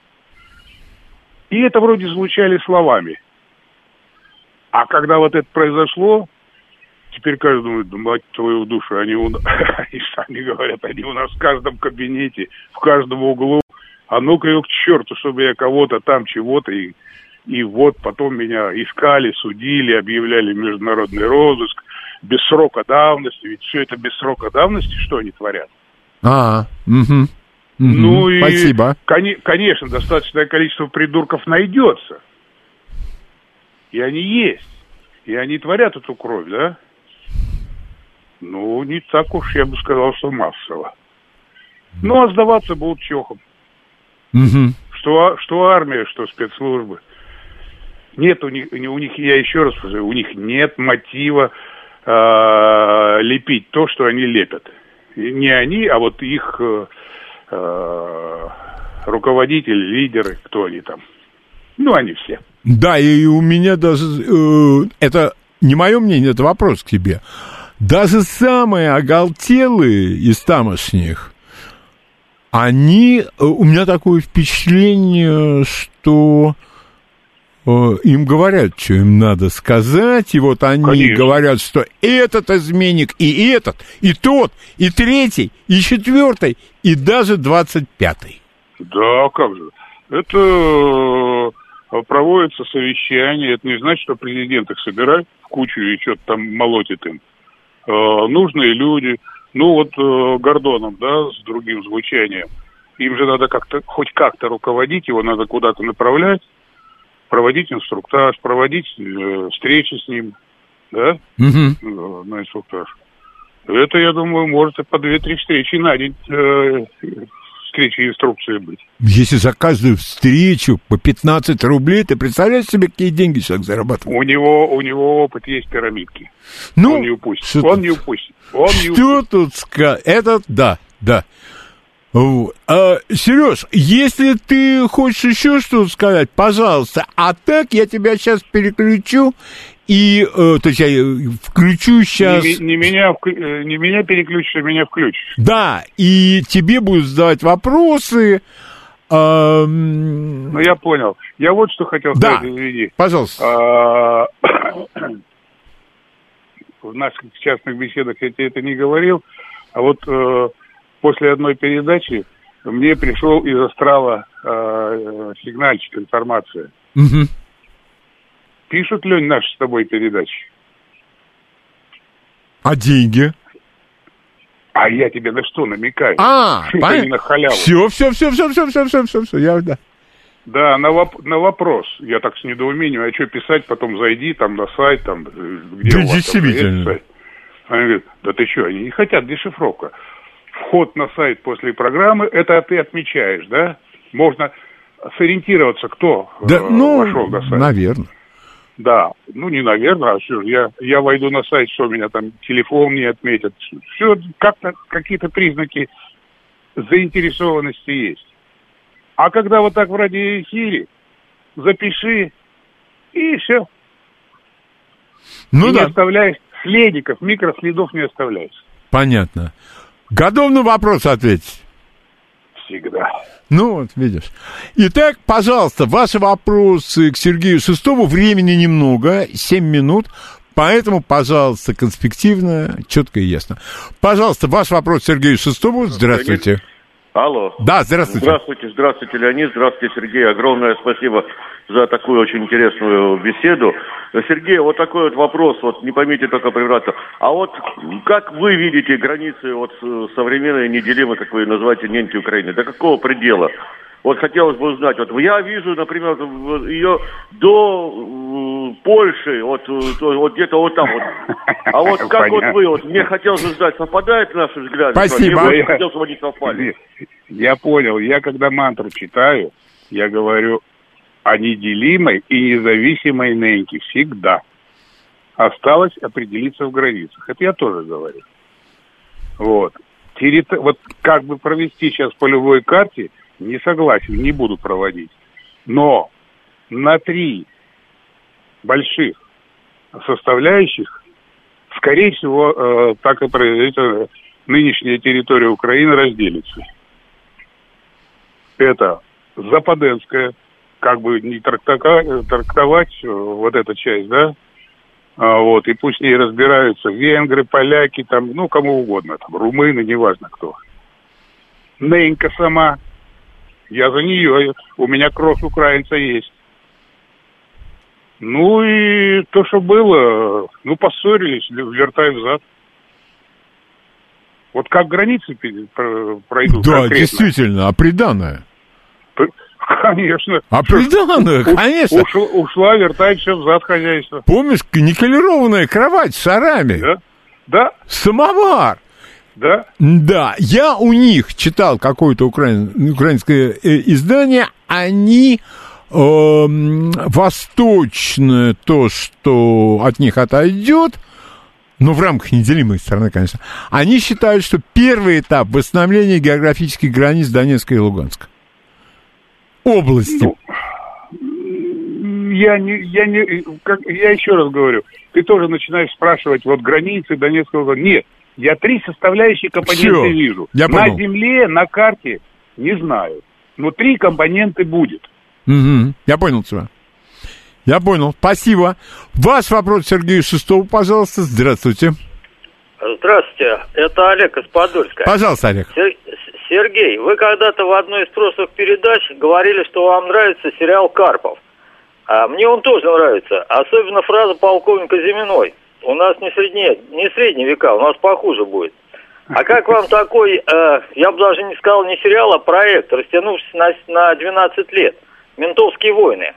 Speaker 10: И это вроде звучали словами. А когда вот это произошло, Теперь каждый думает, мать твою душу, они, у... они сами говорят, они у нас в каждом кабинете, в каждом углу. А ну-ка его к черту, чтобы я кого-то там чего-то и, и вот потом меня искали, судили, объявляли международный розыск без срока давности. Ведь все это без срока давности, что они творят.
Speaker 2: А, угу.
Speaker 10: Ну и,
Speaker 2: Спасибо.
Speaker 10: Кон- конечно, достаточное количество придурков найдется. И они есть. И они творят эту кровь, да? Ну, не так уж я бы сказал, что массово. Ну, а сдаваться будут чехом.
Speaker 2: Угу.
Speaker 10: Что, что армия, что спецслужбы. Нет у них, у них, я еще раз скажу, у них нет мотива э, лепить то, что они лепят. И не они, а вот их э, э, руководители, лидеры, кто они там. Ну, они все.
Speaker 2: Да, и у меня даже... Э, это не мое мнение, это вопрос к тебе. Даже самые оголтелые из тамошних, они, э, у меня такое впечатление, что э, им говорят, что им надо сказать, и вот они Конечно. говорят, что этот изменник, и этот, и тот, и третий, и четвертый, и даже двадцать пятый.
Speaker 10: Да, как же. Это э, проводится совещание, это не значит, что президент их собирает в кучу и что-то там молотит им. Э, нужные люди, ну вот э, Гордоном, да, с другим звучанием, им же надо как-то, хоть как-то руководить, его надо куда-то направлять, проводить инструктаж, проводить э, встречи с ним, да,
Speaker 2: угу.
Speaker 10: на инструктаж. Это, я думаю, может и по две-три встречи на день встречи инструкции быть.
Speaker 2: Если за каждую встречу по 15 рублей, ты представляешь себе, какие деньги человек зарабатывает?
Speaker 10: У него, у него опыт есть пирамидки.
Speaker 2: Ну,
Speaker 10: он не упустит. Он не упустит. Он
Speaker 2: не что упустит. тут сказать? Это да, да. А, Сереж, если ты хочешь еще что-то сказать, пожалуйста. А так я тебя сейчас переключу и, э, то есть я э, включу сейчас...
Speaker 10: Не, не меня, э, не меня переключишь, а меня включишь.
Speaker 2: Да, и тебе будут задавать вопросы. эм,
Speaker 10: Ну, я понял. Я вот что хотел
Speaker 2: Да.
Speaker 10: сказать, извини.
Speaker 2: Пожалуйста.
Speaker 10: А, В наших частных беседах я тебе это не говорил, а вот э, после одной передачи мне пришел из астрала э, сигнальчик, информация.
Speaker 2: Мгм.
Speaker 10: Пишут, Лень, наши с тобой передачи.
Speaker 2: А деньги?
Speaker 10: А я тебе на что намекаю?
Speaker 2: А,
Speaker 10: халяву.
Speaker 2: Все, все, все, все, все, все, все, все, все, я, да.
Speaker 10: Да, на, воп- на вопрос. Я так с недоумением, а что писать, потом зайди там на сайт, там, э, где
Speaker 2: Да
Speaker 10: у вас там
Speaker 2: действительно.
Speaker 10: есть сайт. Они говорят, да ты что, они не хотят дешифровка. Вход на сайт после программы, это ты отмечаешь, да? Можно сориентироваться, кто
Speaker 2: Да,
Speaker 10: э,
Speaker 2: ну,
Speaker 10: вошел на сайт.
Speaker 2: наверное.
Speaker 10: Да, ну не наверное, а что ж, я, я войду на сайт, что меня там телефон не отметят. Все, как-то какие-то признаки заинтересованности есть. А когда вот так в радиоэфире, запиши, и все.
Speaker 2: Ну
Speaker 10: не
Speaker 2: да,
Speaker 10: оставляешь следиков, микроследов не оставляешь.
Speaker 2: понятно. Готов на вопрос ответить?
Speaker 10: Всегда.
Speaker 2: Ну, вот, видишь. Итак, пожалуйста, ваши вопросы к Сергею Шестому. Времени немного, 7 минут. Поэтому, пожалуйста, конспективно, четко и ясно. Пожалуйста, ваш вопрос Сергею Шестому. Здравствуйте.
Speaker 3: Алло.
Speaker 2: Да, здравствуйте.
Speaker 3: Здравствуйте, здравствуйте, Леонид, здравствуйте, Сергей. Огромное спасибо за такую очень интересную беседу. Сергей, вот такой вот вопрос, вот не поймите только превратно. А вот как вы видите границы вот современной неделимой, как вы ее называете, неньки Украины? До какого предела? Вот хотелось бы узнать, вот я вижу, например, вот ее до э, Польши, вот, э, вот где-то вот там вот. А вот как вот
Speaker 10: Понятно.
Speaker 3: вы, вот мне хотелось бы знать, совпадают наши взгляды?
Speaker 2: Спасибо.
Speaker 3: Мне бы хотелось, чтобы они совпали.
Speaker 10: Я понял. Я когда мантру читаю, я говорю о неделимой и независимой неньке всегда. Осталось определиться в границах. Это я тоже говорю. Вот. Террито- Вот как бы провести сейчас по любой карте, не согласен, не буду проводить. Но на три больших составляющих, скорее всего, э, так и произойдет, нынешняя территория Украины разделится. Это Западенская, как бы не трактака- трактовать э, вот эта часть, да, А, вот, и пусть с ней разбираются венгры, поляки, там, ну, кому угодно, там, румыны, неважно кто. Ненька сама, я за нее, у меня кровь украинца есть. Ну и то, что было, ну, поссорились, вертай взад. Вот как границы пройдут
Speaker 2: Да,
Speaker 10: конкретно?
Speaker 2: действительно, а приданное?
Speaker 10: Конечно.
Speaker 2: А приданное, конечно.
Speaker 10: Ушла, ушла вертай все взад хозяйство.
Speaker 2: Помнишь, никелированная кровать с шарами?
Speaker 10: Да? Да,
Speaker 2: Самовар.
Speaker 10: Да.
Speaker 2: Да, я у них читал какое-то украин- украинское э, издание, они эм, восточное то, что от них отойдет, но в рамках неделимой страны, конечно, они считают, что первый этап восстановления географических границ Донецка и Луганска. Области.
Speaker 10: Ну, Я не, я не, как, я еще раз говорю, ты тоже начинаешь спрашивать, вот границы Донецкого, нет, я три составляющие компоненты
Speaker 2: Всё,
Speaker 10: вижу.
Speaker 2: я
Speaker 10: на
Speaker 2: понял.
Speaker 10: земле, на карте, не знаю, но три компоненты будет.
Speaker 2: Мгм, Я понял тебя. Я понял. Спасибо. Ваш вопрос Сергею Шестову, пожалуйста. Здравствуйте.
Speaker 11: Здравствуйте, это Олег из Подольска.
Speaker 2: Пожалуйста, Олег.
Speaker 11: Сер- Сергей, вы когда-то в одной из прошлых передач говорили, что вам нравится сериал «Карпов». А мне он тоже нравится, особенно фраза полковника Зиминой. У нас не средние, не средние века, у нас похуже будет. А как вам такой, э, я бы даже не сказал не сериал, а проект, растянувшийся на, на 12 лет? «Ментовские войны».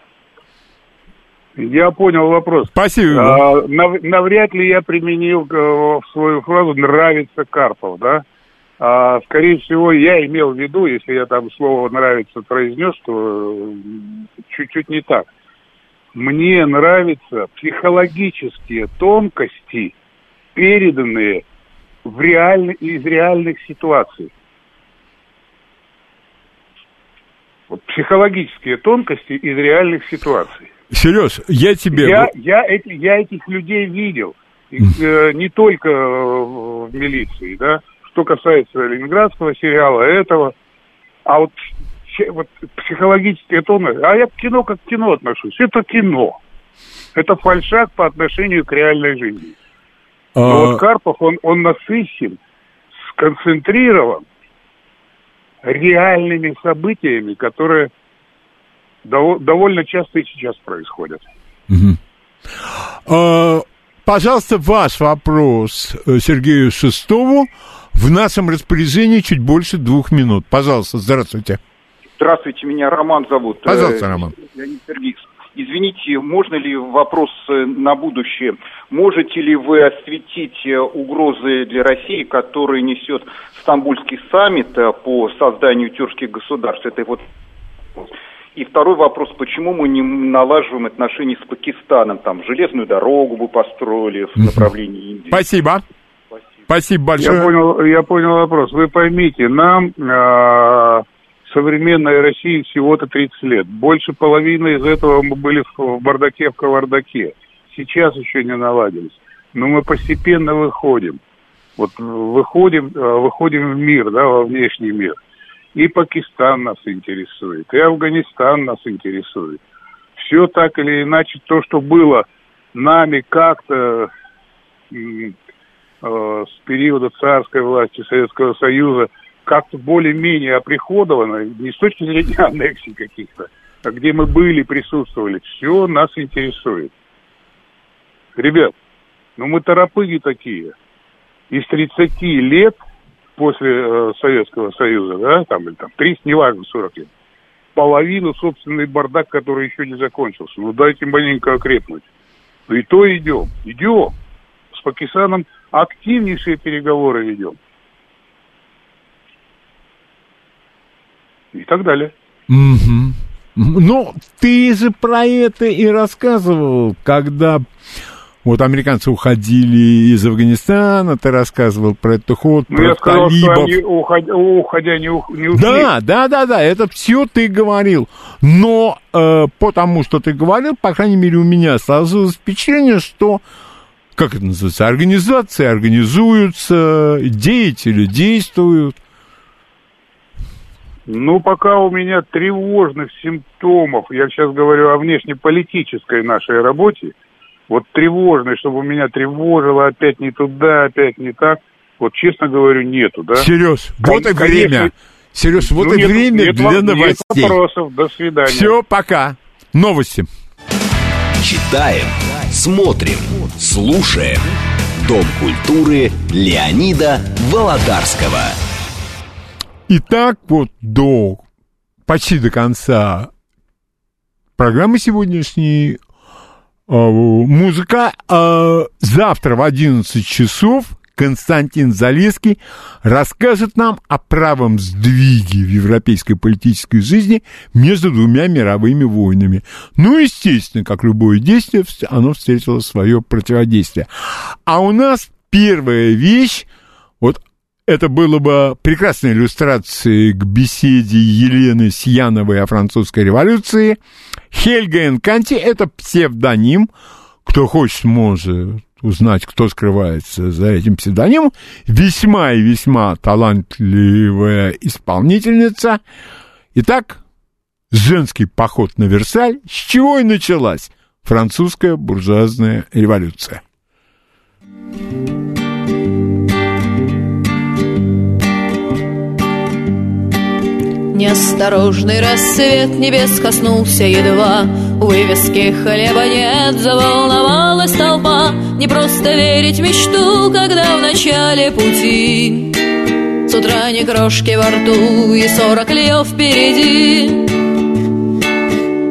Speaker 10: Я понял вопрос.
Speaker 2: Спасибо.
Speaker 10: А, нав- навряд ли я применил э, в свою фразу «нравится Карпов», да? А, скорее всего, я имел в виду, если я там слово «нравится» произнес, то э, чуть-чуть не так. Мне нравятся психологические тонкости, переданные в реальны- из реальных ситуаций. психологические тонкости из реальных ситуаций.
Speaker 2: Сереж, я тебе...
Speaker 10: Я, я, эти, я этих людей видел. И, э, не только э, в милиции, да. Что касается ленинградского сериала, этого. А вот, вот психологические тонкости... А я к кино как к кино отношусь. Это кино. Это фальшак по отношению к реальной жизни. Но а... вот Карпов, он, он насыщен, сконцентрирован реальными событиями, которые довольно часто и сейчас происходят.
Speaker 2: Угу. А, пожалуйста, ваш вопрос э, Сергею Шестову. В нашем распоряжении чуть больше двух минут. Пожалуйста, здравствуйте.
Speaker 12: Здравствуйте, меня Роман зовут.
Speaker 2: Пожалуйста, Роман.
Speaker 12: Леонид Сергеевич, извините, можно ли вопрос э, на будущее? Можете ли вы осветить э, угрозы для России, которые несет Стамбульский саммит по созданию тюркских государств? Это вот и второй вопрос, почему мы не налаживаем отношения с Пакистаном? Там железную дорогу бы построили в направлении Индии.
Speaker 2: Спасибо. Спасибо, большое.
Speaker 10: Я понял, я понял вопрос. Вы поймите, нам э, современной России всего-то 30 лет. Больше половины из этого мы были в бардаке, в кавардаке. Сейчас еще не наладились. Но мы постепенно выходим. Вот выходим, а, выходим в мир, да, во внешний мир. И Пакистан нас интересует, и Афганистан нас интересует. Все так или иначе, то, что было нами как-то э, с периода царской власти Советского Союза, как-то более-менее оприходовано, не с точки зрения аннексий каких-то, а где мы были, присутствовали, все нас интересует. Ребят, ну мы торопыги такие. Из 30 лет – после э, Советского Союза, да, там, или там 30, неважно, 40 лет, половину собственный бардак, который еще не закончился. Ну, дайте маленько окрепнуть. Ну, и то идем, идем. С Пакистаном активнейшие переговоры ведем. И так далее.
Speaker 2: Угу. Ну, ты же про это и рассказывал, когда вот американцы уходили из Афганистана, ты рассказывал про этот уход, ну, про
Speaker 10: я сказал, талибов. Что они уходя, уходя не, ух, не ушли.
Speaker 2: Да, да, да, да, это все ты говорил. Но э, потому что ты говорил, по крайней мере, у меня сложилось впечатление, что как это называется, организации организуются, деятели действуют.
Speaker 10: Ну, пока у меня тревожных симптомов, я сейчас говорю о внешнеполитической нашей работе, вот тревожный, чтобы меня тревожило опять не туда, опять не так, вот честно говорю, нету, да?
Speaker 2: Сереж, вот и время. Сереж, вот ну, и нет, время нет, для нет новостей.
Speaker 10: Нет вопросов, до свидания.
Speaker 2: Все, пока. Новости.
Speaker 1: Читаем, смотрим, слушаем. Дом культуры Леонида Володарского.
Speaker 2: Итак, вот до почти до конца программы сегодняшней а, музыка. А, завтра в 11 часов Константин Залеский расскажет нам о правом сдвиге в европейской политической жизни между двумя мировыми войнами. Ну, естественно, как любое действие, оно встретило свое противодействие. А у нас первая вещь, вот это было бы прекрасной иллюстрацией к беседе Елены Сияновой о французской революции. Хельга Энканти – это псевдоним. Кто хочет, может узнать, кто скрывается за этим псевдонимом. Весьма и весьма талантливая исполнительница. Итак, женский поход на Версаль. С чего и началась французская буржуазная революция.
Speaker 13: Неосторожный рассвет небес коснулся едва. Вывески хлеба нет, заволновалась толпа. Не просто верить мечту, когда в начале пути. С утра не крошки во рту и сорок льев впереди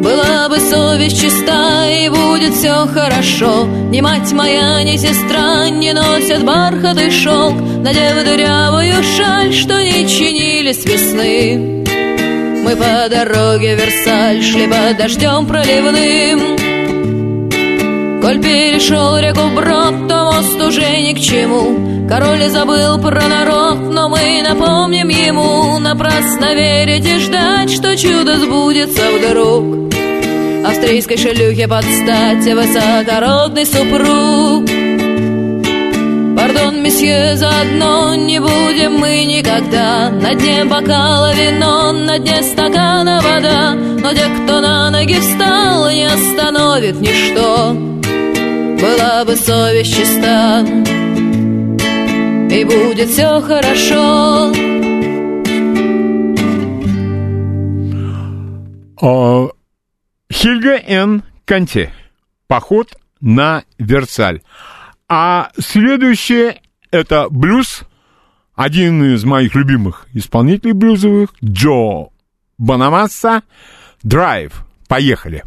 Speaker 13: Была бы совесть чиста и будет все хорошо. Ни мать моя, ни сестра не носят бархат и шелк. Надев дырявую шаль, что не чинили с весны. Мы по дороге Версаль шли под дождем проливным Коль перешел реку брод, то мост уже ни к чему. Король забыл про народ, но мы напомним ему. Напрасно верить и ждать, что чудо сбудется вдруг. Австрийской шелюхе подстать высокородный супруг. Пардон, месье, заодно не будем мы никогда. На дне бокала вино, на дне стакана вода. Но те, кто на ноги встал, не остановит ничто Была бы совесть чиста И будет все хорошо
Speaker 2: Хильга Н. Канте. Поход на Версаль. А следующее это блюз. Один из моих любимых исполнителей блюзовых, Джо Банамасса. Драйв. Поехали.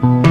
Speaker 14: Baby,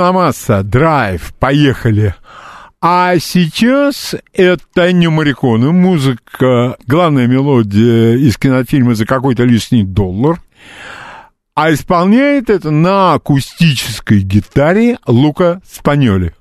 Speaker 2: Джо Банамасса, драйв, поехали. А сейчас это не Мариконы, музыка, главная мелодия из кинофильма «За какой-то лишний доллар». А исполняет это на акустической гитаре Лука Спаньоли.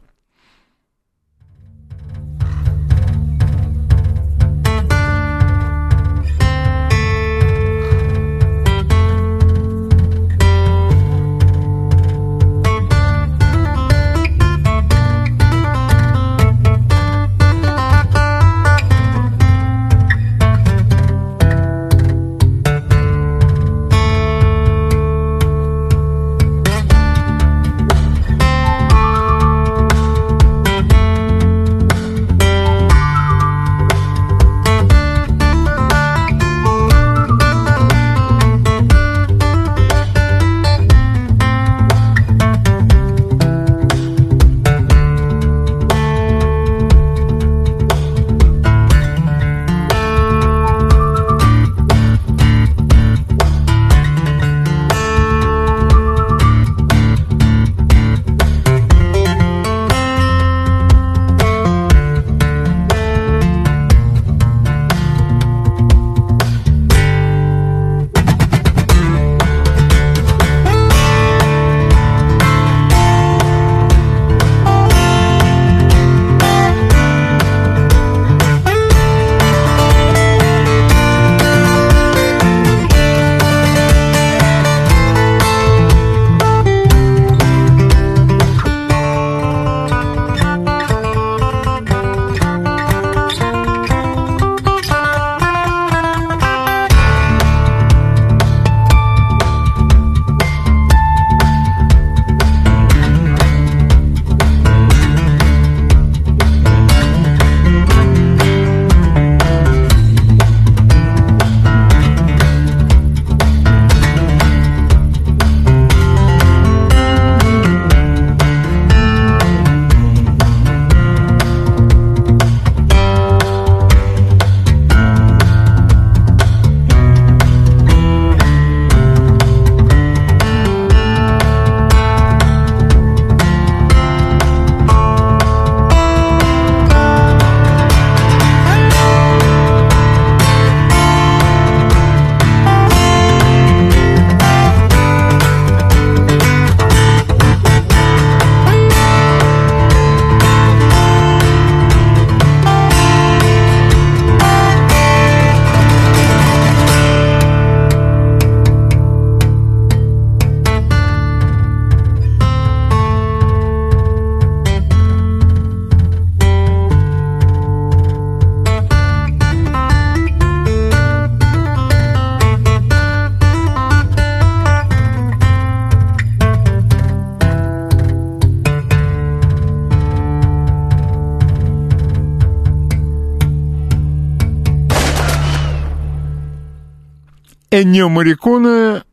Speaker 2: Эннио Мариконе,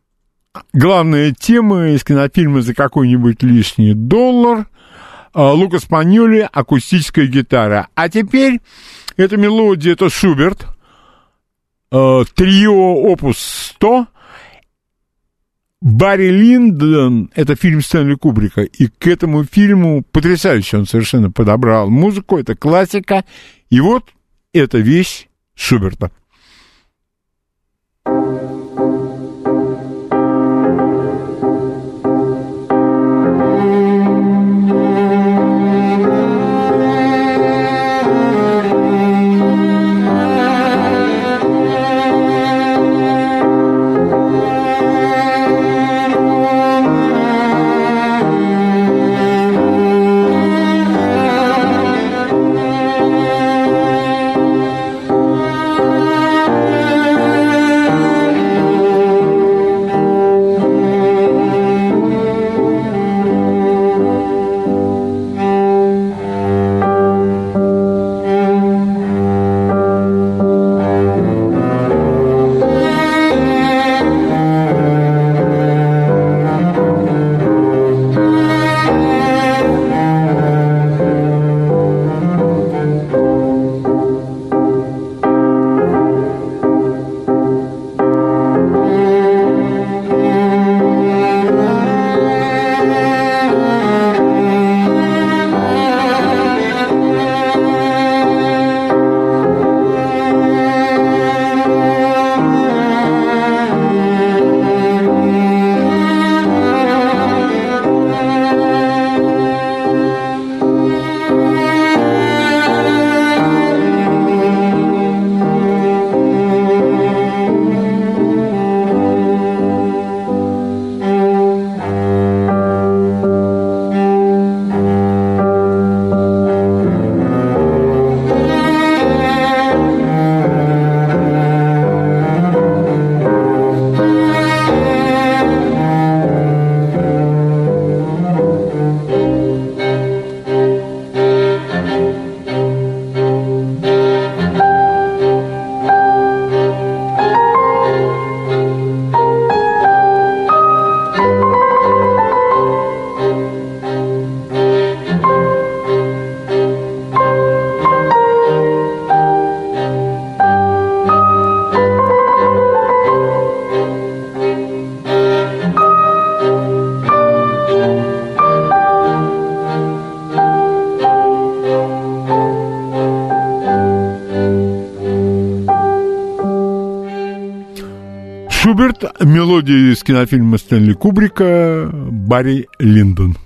Speaker 2: главная тема из кинофильма «За какой-нибудь лишний доллар», а, Лукас Паньоли, акустическая гитара. А теперь эта мелодия, это Шуберт, а, трио опус 100, Барри Линдон, это фильм Стэнли Кубрика, и к этому фильму потрясающе он совершенно подобрал музыку, это классика, и вот эта вещь Шуберта. Из кинофильма Стэнли Кубрика, Барри Линдон.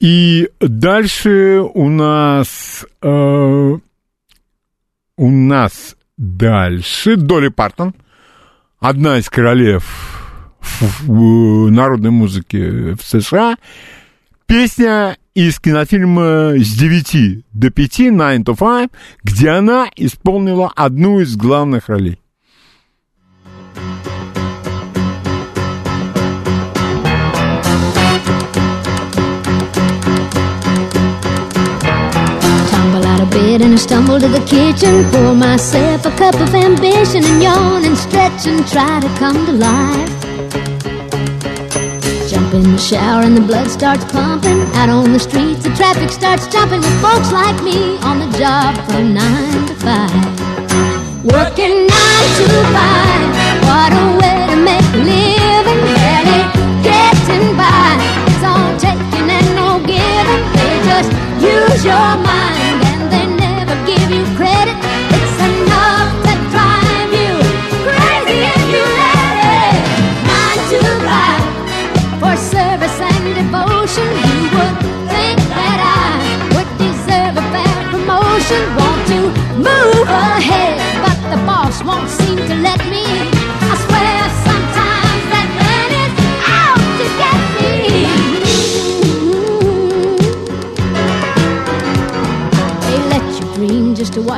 Speaker 2: И дальше у нас э, у нас дальше Долли Партон, одна из королев народной музыки в США. Песня из кинофильма «С 9 до 5», «Nine to Five», где она исполнила одну из главных ролей.
Speaker 15: Bed and I stumble to the kitchen. Pour myself a cup of ambition and yawn and stretch and try to come to life. Jump in the shower and the blood starts pumping. Out on the streets, the traffic starts jumping with folks like me on the job from nine to five. Working nine to five, what a way to make a living. Barely getting by. It's all taking and no giving. They just use your mind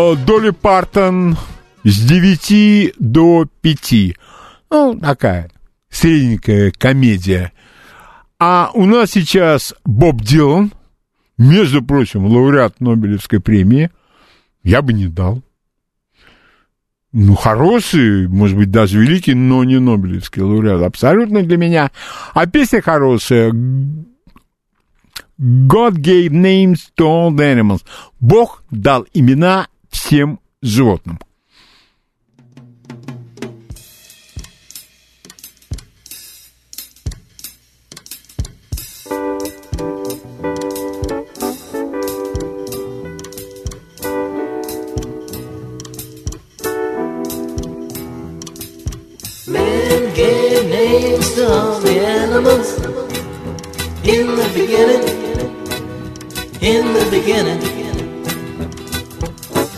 Speaker 2: Долли Партон с 9 до 5. Ну, такая средненькая комедия. А у нас сейчас Боб Дилан, между прочим, лауреат Нобелевской премии. Я бы не дал. Ну, хороший, может быть, даже великий, но не Нобелевский лауреат. Абсолютно для меня. А песня хорошая. God gave names to all the animals. Бог дал имена всем животным.
Speaker 16: In the beginning. In the beginning,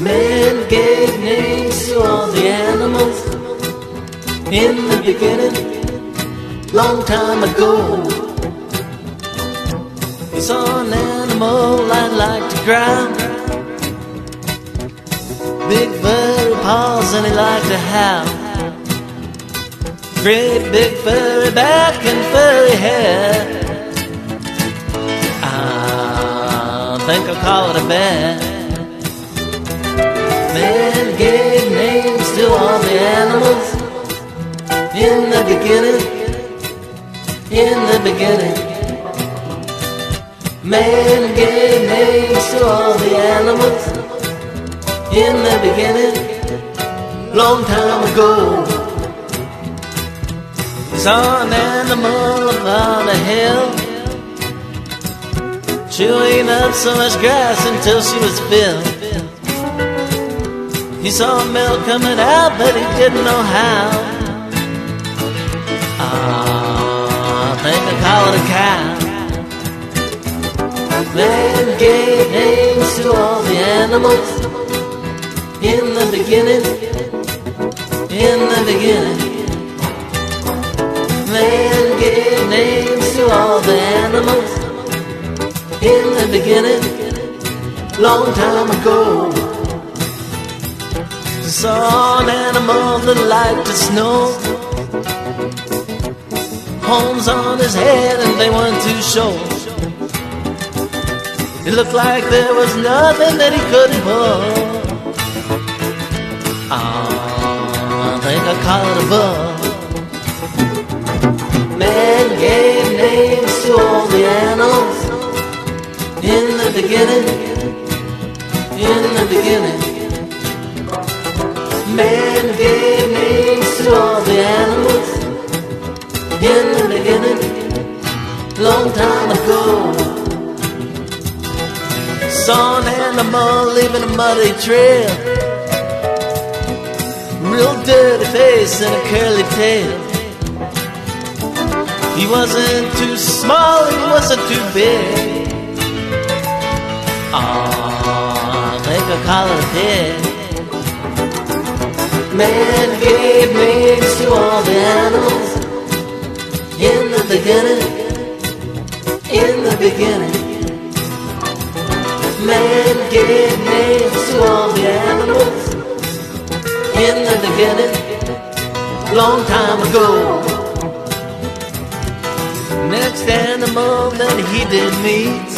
Speaker 16: man gave names to all the animals in the beginning. Long time ago, he saw an animal that liked to ground. Big furry paws and he liked to howl. Great big furry back and furry hair. I think I'll call it a bed. Man gave names to all the animals in the beginning. In the beginning, man gave names to all the animals in the beginning. Long time ago, saw an animal upon a hill chewing up so much grass until she was filled. He saw milk coming out, but he didn't know how. Ah, I think I call it a cow. Man gave names to all the animals in the beginning. In the beginning, man gave names to all the animals in the beginning, long time ago. Saw an animal that liked to snow. Horns on his head and they weren't too. It looked like there was nothing that he couldn't pull. Ah, I think I call it a bug. Man gave names to all the animals in the beginning, in the beginning. Man gave names to all the animals in the beginning, long time ago. Saw an animal leaving a muddy trail, real dirty face and a curly tail. He wasn't too small, he wasn't too big. Ah, make a collar pig. Man gave names to all the animals in the beginning. In the beginning, man gave names to all the animals in the beginning. Long time ago. Next animal that he did meet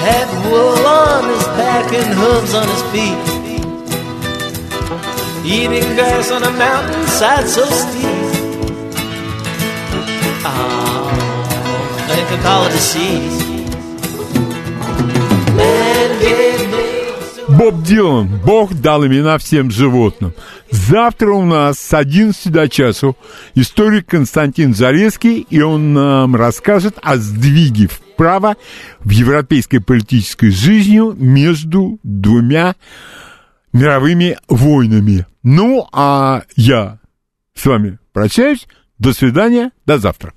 Speaker 16: had wool on his back and hooves on his feet. Eating grass on a mountainside so steep. Ah, I think I call it a seed. Man gave me
Speaker 2: Боб Дилан, Бог дал имена всем животным. Завтра у нас с 11 до часу историк Константин Зарецкий, и он нам расскажет о сдвиге вправо в европейской политической жизни между двумя мировыми войнами. Ну, а я с вами прощаюсь. До свидания, до завтра.